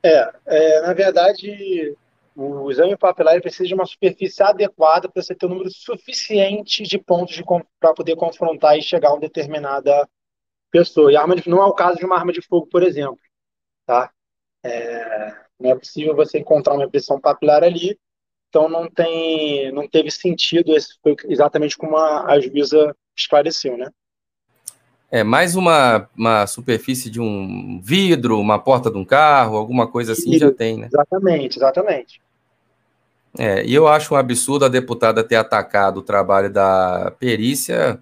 [SPEAKER 2] É, é, na verdade, o exame papilar precisa de uma superfície adequada para você ter um número suficiente de pontos para poder confrontar e chegar a uma determinada pessoa. E arma de, não é o caso de uma arma de fogo, por exemplo. Tá? É, não é possível você encontrar uma impressão papilar ali, então não tem, não teve sentido. Esse foi exatamente como a, a juíza esclareceu, né?
[SPEAKER 1] É mais uma, uma superfície de um vidro, uma porta de um carro, alguma coisa assim já tem, né?
[SPEAKER 2] Exatamente, exatamente.
[SPEAKER 1] É, e eu acho um absurdo a deputada ter atacado o trabalho da perícia.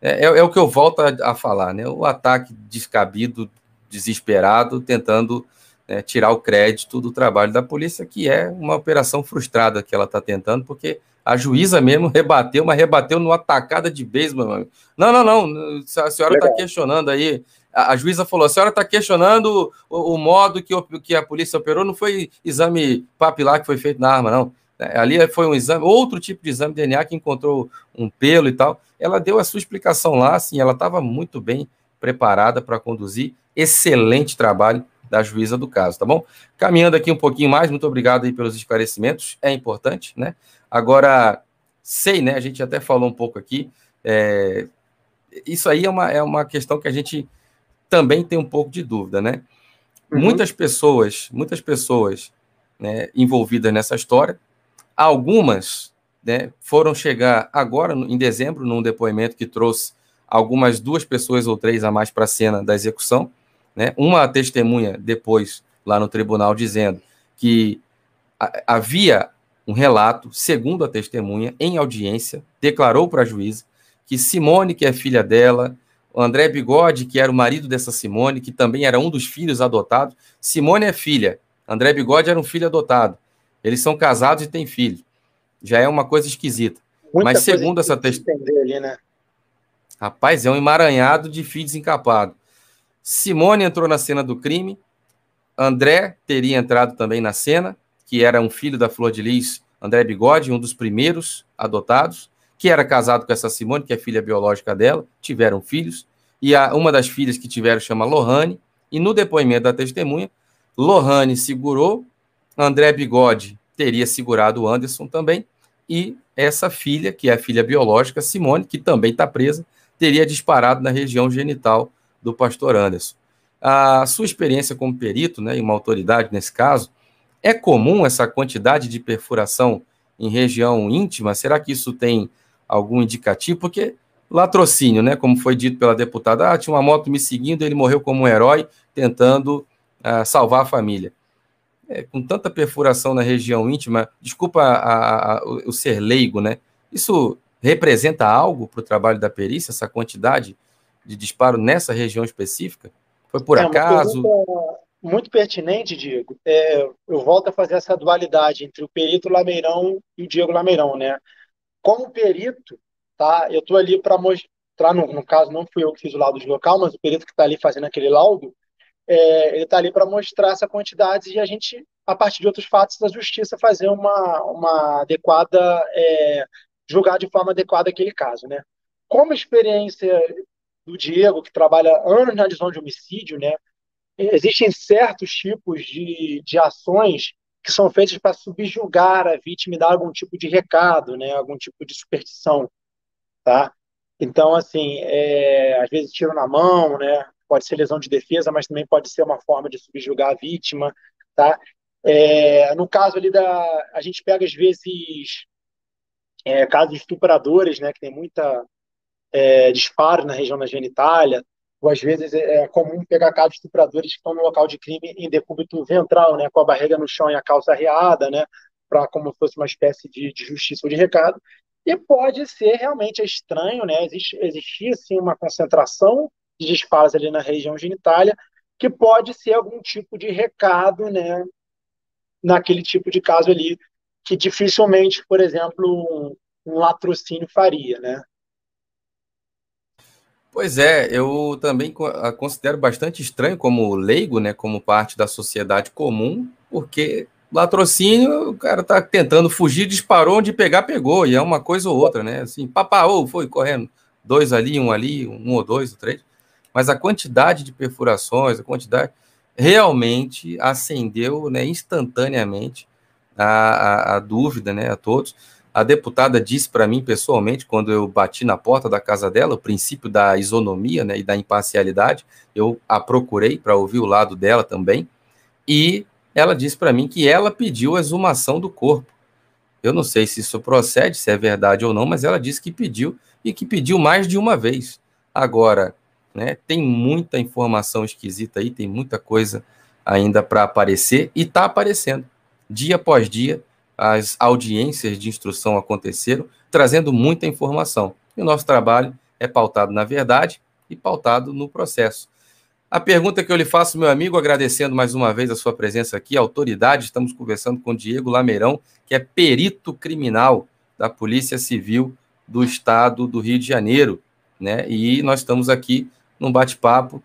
[SPEAKER 1] É, é, é o que eu volto a, a, falar, né? O ataque descabido, desesperado, tentando né, tirar o crédito do trabalho da polícia, que é uma operação frustrada que ela está tentando, porque a juíza mesmo rebateu, mas rebateu numa atacada de beisebol. Não, não, não. A senhora está questionando aí. A, a, juíza falou: a senhora está questionando o, o, modo que, o, que a polícia operou, não foi exame papilar que foi feito na arma, não. É, ali foi um exame, outro tipo de exame de DNA que encontrou um pelo e tal. Ela deu a sua explicação lá, assim, ela estava muito bem preparada para conduzir. Excelente trabalho da juíza do caso, tá bom? Caminhando aqui um pouquinho mais, muito obrigado aí pelos esclarecimentos, é importante, né? Agora, sei, né? A gente até falou um pouco aqui. É, isso aí é uma, é uma questão que a gente também tem um pouco de dúvida, né? Uhum. Muitas pessoas, muitas pessoas né, envolvidas nessa história, algumas né, foram chegar agora, em dezembro, num depoimento que trouxe algumas duas pessoas ou três a mais para a cena da execução. Né? Uma testemunha depois, lá no tribunal, dizendo que havia um relato, segundo a testemunha, em audiência, declarou para a juíza que Simone, que é filha dela, o André Bigode, que era o marido dessa Simone, que também era um dos filhos adotados. Simone é filha, André Bigode era um filho adotado. Eles são casados e têm filho. Já é uma coisa esquisita. Muita Mas segundo essa testemunha. Né? Rapaz, é um emaranhado de fio desencapado. Simone entrou na cena do crime. André teria entrado também na cena que era um filho da Flor de Lis, André Bigode, um dos primeiros adotados, que era casado com essa Simone, que é filha biológica dela, tiveram filhos, e a, uma das filhas que tiveram chama Lohane, e no depoimento da testemunha, Lohane segurou, André Bigode teria segurado o Anderson também, e essa filha, que é a filha biológica, Simone, que também está presa, teria disparado na região genital do pastor Anderson. A sua experiência como perito, né, e uma autoridade nesse caso, é comum essa quantidade de perfuração em região íntima? Será que isso tem algum indicativo? Porque latrocínio, né? Como foi dito pela deputada, ah, tinha uma moto me seguindo, ele morreu como um herói tentando uh, salvar a família. É, com tanta perfuração na região íntima, desculpa a, a, o, o ser leigo, né? Isso representa algo para o trabalho da perícia, essa quantidade de disparo nessa região específica? Foi por é, acaso?
[SPEAKER 2] Pergunta, muito pertinente, Diego. É, eu volto a fazer essa dualidade entre o perito Lameirão e o Diego Lameirão, né? Como perito, tá? Eu estou ali para mostrar, no, no, caso não fui eu que fiz o laudo de local, mas o perito que está ali fazendo aquele laudo, é, ele está ali para mostrar essa quantidade e a gente, a partir de outros fatos da justiça, fazer uma, uma adequada, é, julgar de forma adequada aquele caso, né? Como experiência do Diego, que trabalha anos na divisão de homicídio, né? Existem certos tipos de, de ações que são feitas para subjugar a vítima e dar algum tipo de recado, né? Algum tipo de superstição, tá? Então, assim, é, às vezes tiro na mão, né? Pode ser lesão de defesa, mas também pode ser uma forma de subjugar a vítima, tá? É, no caso ali da, a gente pega às vezes é, casos de estupradores, né? Que tem muita é, disparo na região da genitália, ou às vezes é, é comum pegar casos de estupradores que estão no local de crime em decúbito ventral, né, com a barriga no chão e a calça arreada, né, para como se fosse uma espécie de, de, justiça ou de recado. E pode ser realmente estranho, né, existe, existia sim uma concentração de disparos ali na região genitália, que pode ser algum tipo de recado, né, naquele tipo de caso ali, que dificilmente, por exemplo, um, um latrocínio faria, né.
[SPEAKER 1] Pois é, eu também considero bastante estranho como leigo, né, como parte da sociedade comum, porque latrocínio, o cara tá tentando fugir, disparou onde pegar, pegou, e é uma coisa ou outra, né? Assim, papá, ou foi correndo, dois ali, um ali, um ou dois, ou três. Mas a quantidade de perfurações, a quantidade realmente acendeu, né, instantaneamente a, a, a dúvida, né, a todos. A deputada disse para mim pessoalmente, quando eu bati na porta da casa dela, o princípio da isonomia né, e da imparcialidade, eu a procurei para ouvir o lado dela também, e ela disse para mim que ela pediu a exumação do corpo. Eu não sei se isso procede, se é verdade ou não, mas ela disse que pediu e que pediu mais de uma vez. Agora, né, tem muita informação esquisita aí, tem muita coisa ainda para aparecer e está aparecendo. Dia após dia, as audiências de instrução aconteceram, trazendo muita informação. E o nosso trabalho é pautado na verdade e pautado no processo. A pergunta que eu lhe faço, meu amigo, agradecendo mais uma vez a sua presença aqui, autoridade, estamos conversando com Diego Lameirão, que é perito criminal da Polícia Civil do Estado do Rio de Janeiro, né? E nós estamos aqui num bate-papo,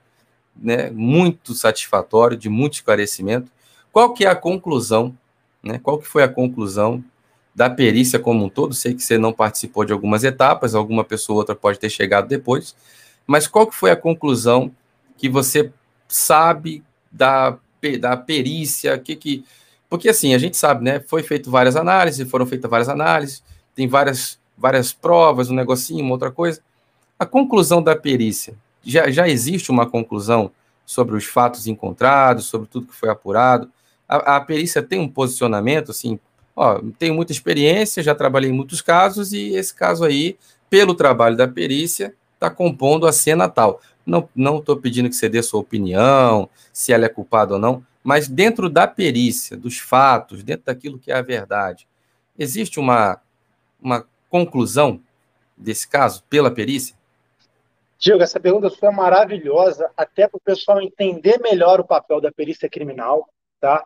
[SPEAKER 1] né, muito satisfatório, de muito esclarecimento. Qual que é a conclusão né? Qual que foi a conclusão da perícia como um todo? Sei que você não participou de algumas etapas, alguma pessoa ou outra pode ter chegado depois, mas qual que foi a conclusão que você sabe da, da perícia? Que que, porque assim, a gente sabe, né? Foi feito várias análises, foram feitas várias análises, tem várias, várias provas, um negocinho, uma outra coisa. A conclusão da perícia, já, já existe uma conclusão sobre os fatos encontrados, sobre tudo que foi apurado? A, a perícia tem um posicionamento assim, ó, tenho muita experiência, já trabalhei em muitos casos e esse caso aí, pelo trabalho da perícia, está compondo a cena tal. Não estou pedindo que você dê sua opinião, se ela é culpada ou não, mas dentro da perícia, dos fatos, dentro daquilo que é a verdade, existe uma, uma conclusão desse caso pela perícia?
[SPEAKER 2] Diego, essa pergunta sua é maravilhosa, até para o pessoal entender melhor o papel da perícia criminal, tá?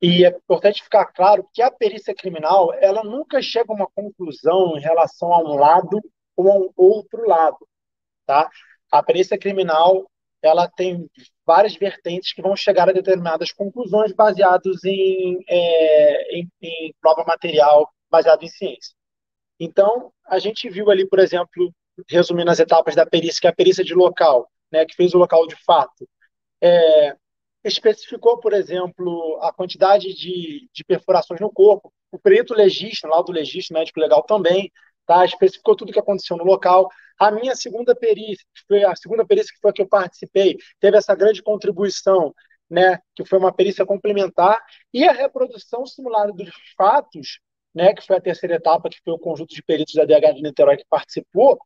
[SPEAKER 2] E é importante ficar claro que a perícia criminal ela nunca chega a uma conclusão em relação a um lado ou a um outro lado, tá? A perícia criminal ela tem várias vertentes que vão chegar a determinadas conclusões baseadas em, é, em, em prova material baseado em ciência. Então, a gente viu ali, por exemplo, resumindo as etapas da perícia, que é a perícia de local, né, que fez o local de fato, é, especificou, por exemplo, a quantidade de, de perfurações no corpo. O perito legista, lá do legista, médico legal também, tá? especificou tudo o que aconteceu no local. A minha segunda perícia, que foi a segunda perícia que foi a que eu participei, teve essa grande contribuição, né, que foi uma perícia complementar, e a reprodução simulada dos fatos, né, que foi a terceira etapa, que foi o conjunto de peritos da DH de Niterói que participou,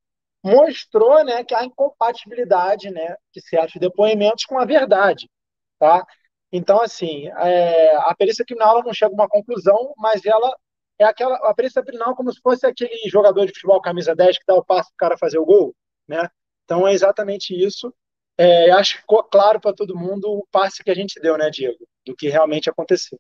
[SPEAKER 2] mostrou né, que há incompatibilidade né, de certos depoimentos com a verdade. Tá? Então, assim, é, a perícia criminal não chega a uma conclusão, mas ela é aquela a perícia criminal como se fosse aquele jogador de futebol camisa 10 que dá o passo para o cara fazer o gol, né? Então é exatamente isso. É, acho que ficou claro para todo mundo o passe que a gente deu, né, Diego, do que realmente aconteceu.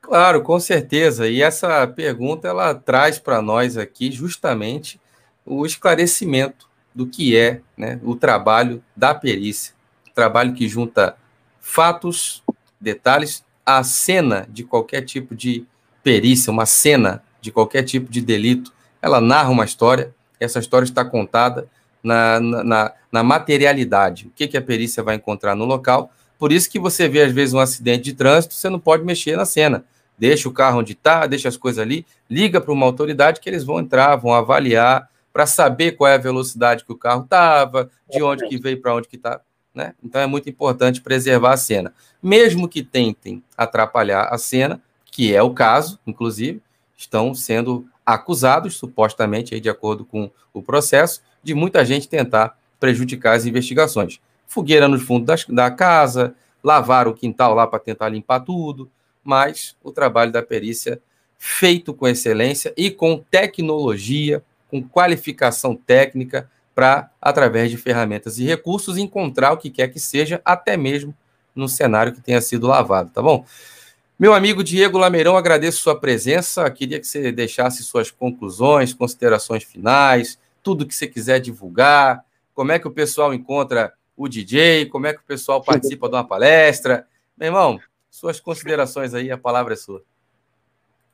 [SPEAKER 1] Claro, com certeza. E essa pergunta ela traz para nós aqui justamente o esclarecimento do que é né, o trabalho da perícia. Trabalho que junta fatos, detalhes, a cena de qualquer tipo de perícia, uma cena de qualquer tipo de delito. Ela narra uma história, essa história está contada na, na, na materialidade. O que, que a perícia vai encontrar no local. Por isso que você vê, às vezes, um acidente de trânsito, você não pode mexer na cena. Deixa o carro onde está, deixa as coisas ali, liga para uma autoridade que eles vão entrar, vão avaliar, para saber qual é a velocidade que o carro estava, de onde que veio para onde que está. Né? Então é muito importante preservar a cena. Mesmo que tentem atrapalhar a cena, que é o caso, inclusive, estão sendo acusados, supostamente, aí, de acordo com o processo, de muita gente tentar prejudicar as investigações. Fogueira no fundo das, da casa, lavar o quintal lá para tentar limpar tudo, mas o trabalho da perícia feito com excelência e com tecnologia, com qualificação técnica, para, através de ferramentas e recursos, encontrar o que quer que seja, até mesmo no cenário que tenha sido lavado, tá bom? Meu amigo Diego Lameirão, agradeço sua presença. Queria que você deixasse suas conclusões, considerações finais, tudo que você quiser divulgar, como é que o pessoal encontra o DJ, como é que o pessoal participa de uma palestra. Meu irmão, suas considerações aí, a palavra é sua.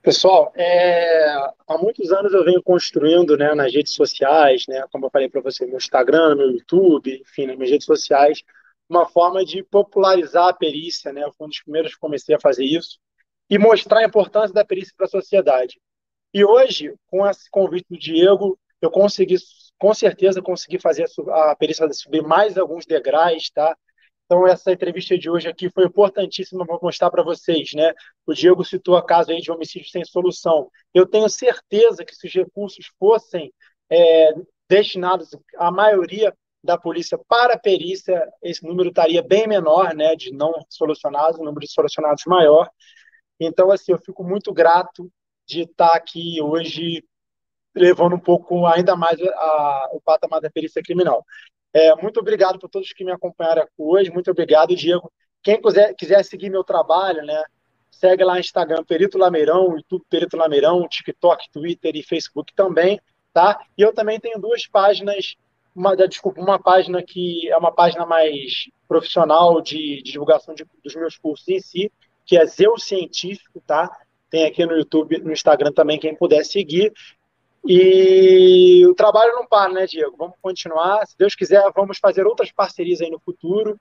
[SPEAKER 2] Pessoal, é, há muitos anos eu venho construindo né, nas redes sociais, né, como eu falei para você, no Instagram, no YouTube, enfim, nas minhas redes sociais, uma forma de popularizar a perícia, né? Eu fui um dos primeiros que comecei a fazer isso e mostrar a importância da perícia para a sociedade. E hoje, com esse convite do Diego, eu consegui, com certeza, conseguir fazer a perícia subir mais alguns degraus, tá? Então, essa entrevista de hoje aqui foi importantíssima para mostrar para vocês, né? O Diego citou a caso aí de homicídio sem solução. Eu tenho certeza que se os recursos fossem é, destinados, a maioria da polícia para a perícia, esse número estaria bem menor, né, de não solucionados, o número de solucionados maior. Então, assim, eu fico muito grato de estar aqui hoje levando um pouco ainda mais a, o patamar da perícia criminal. É, muito obrigado por todos que me acompanharam hoje, muito obrigado, Diego. Quem quiser, quiser seguir meu trabalho, né, segue lá no Instagram, Perito Lameirão, YouTube Perito Lameirão, TikTok, Twitter e Facebook também, tá? E eu também tenho duas páginas uma, desculpa, uma página que é uma página mais profissional de, de divulgação de, dos meus cursos em si, que é Zeu Científico, tá? Tem aqui no YouTube, no Instagram também, quem puder seguir. E o trabalho não para, né, Diego? Vamos continuar. Se Deus quiser, vamos fazer outras parcerias aí no futuro.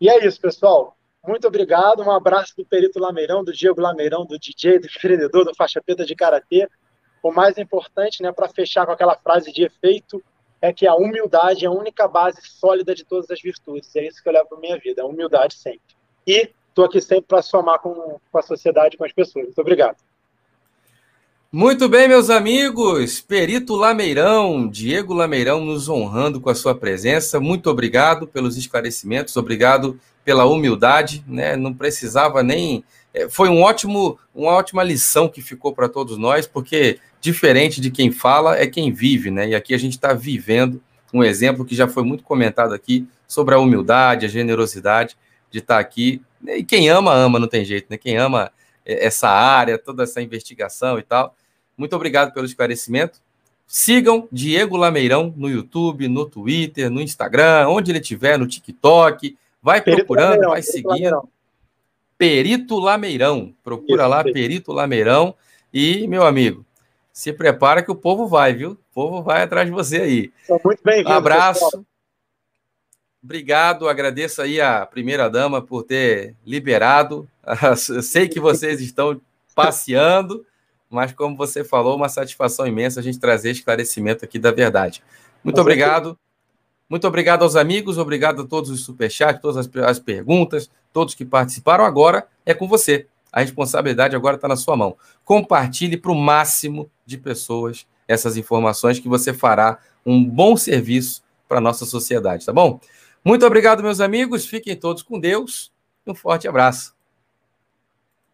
[SPEAKER 2] E é isso, pessoal. Muito obrigado. Um abraço do Perito Lameirão, do Diego Lameirão, do DJ, do empreendedor, do faixa preta de Karatê. O mais importante, né, para fechar com aquela frase de efeito, é que a humildade é a única base sólida de todas as virtudes. É isso que eu levo para minha vida, a humildade sempre. E estou aqui sempre para somar com, com a sociedade, com as pessoas. Muito obrigado.
[SPEAKER 1] Muito bem, meus amigos. Perito Lameirão, Diego Lameirão, nos honrando com a sua presença. Muito obrigado pelos esclarecimentos, obrigado pela humildade. Né? Não precisava nem. É, foi um ótimo, uma ótima lição que ficou para todos nós, porque diferente de quem fala é quem vive, né? E aqui a gente está vivendo um exemplo que já foi muito comentado aqui sobre a humildade, a generosidade de estar tá aqui. E quem ama, ama, não tem jeito, né? Quem ama é, essa área, toda essa investigação e tal. Muito obrigado pelo esclarecimento. Sigam Diego Lameirão no YouTube, no Twitter, no Instagram, onde ele estiver, no TikTok. Vai Perito procurando, Lameirão, vai Perito seguindo. Lameirão. Perito Lameirão. Procura Isso, lá, Perito Lameirão. E, meu amigo, se prepara que o povo vai, viu? O povo vai atrás de você aí.
[SPEAKER 2] Muito bem-vindo. Um
[SPEAKER 1] abraço. Pessoal. Obrigado, agradeço aí a primeira dama por ter liberado. Sei que vocês estão passeando, mas como você falou, uma satisfação imensa a gente trazer esclarecimento aqui da verdade. Muito obrigado. Muito obrigado aos amigos, obrigado a todos os superchats, todas as, as perguntas, todos que participaram. Agora é com você. A responsabilidade agora está na sua mão. Compartilhe para o máximo de pessoas essas informações que você fará um bom serviço para a nossa sociedade, tá bom? Muito obrigado, meus amigos. Fiquem todos com Deus. Um forte abraço.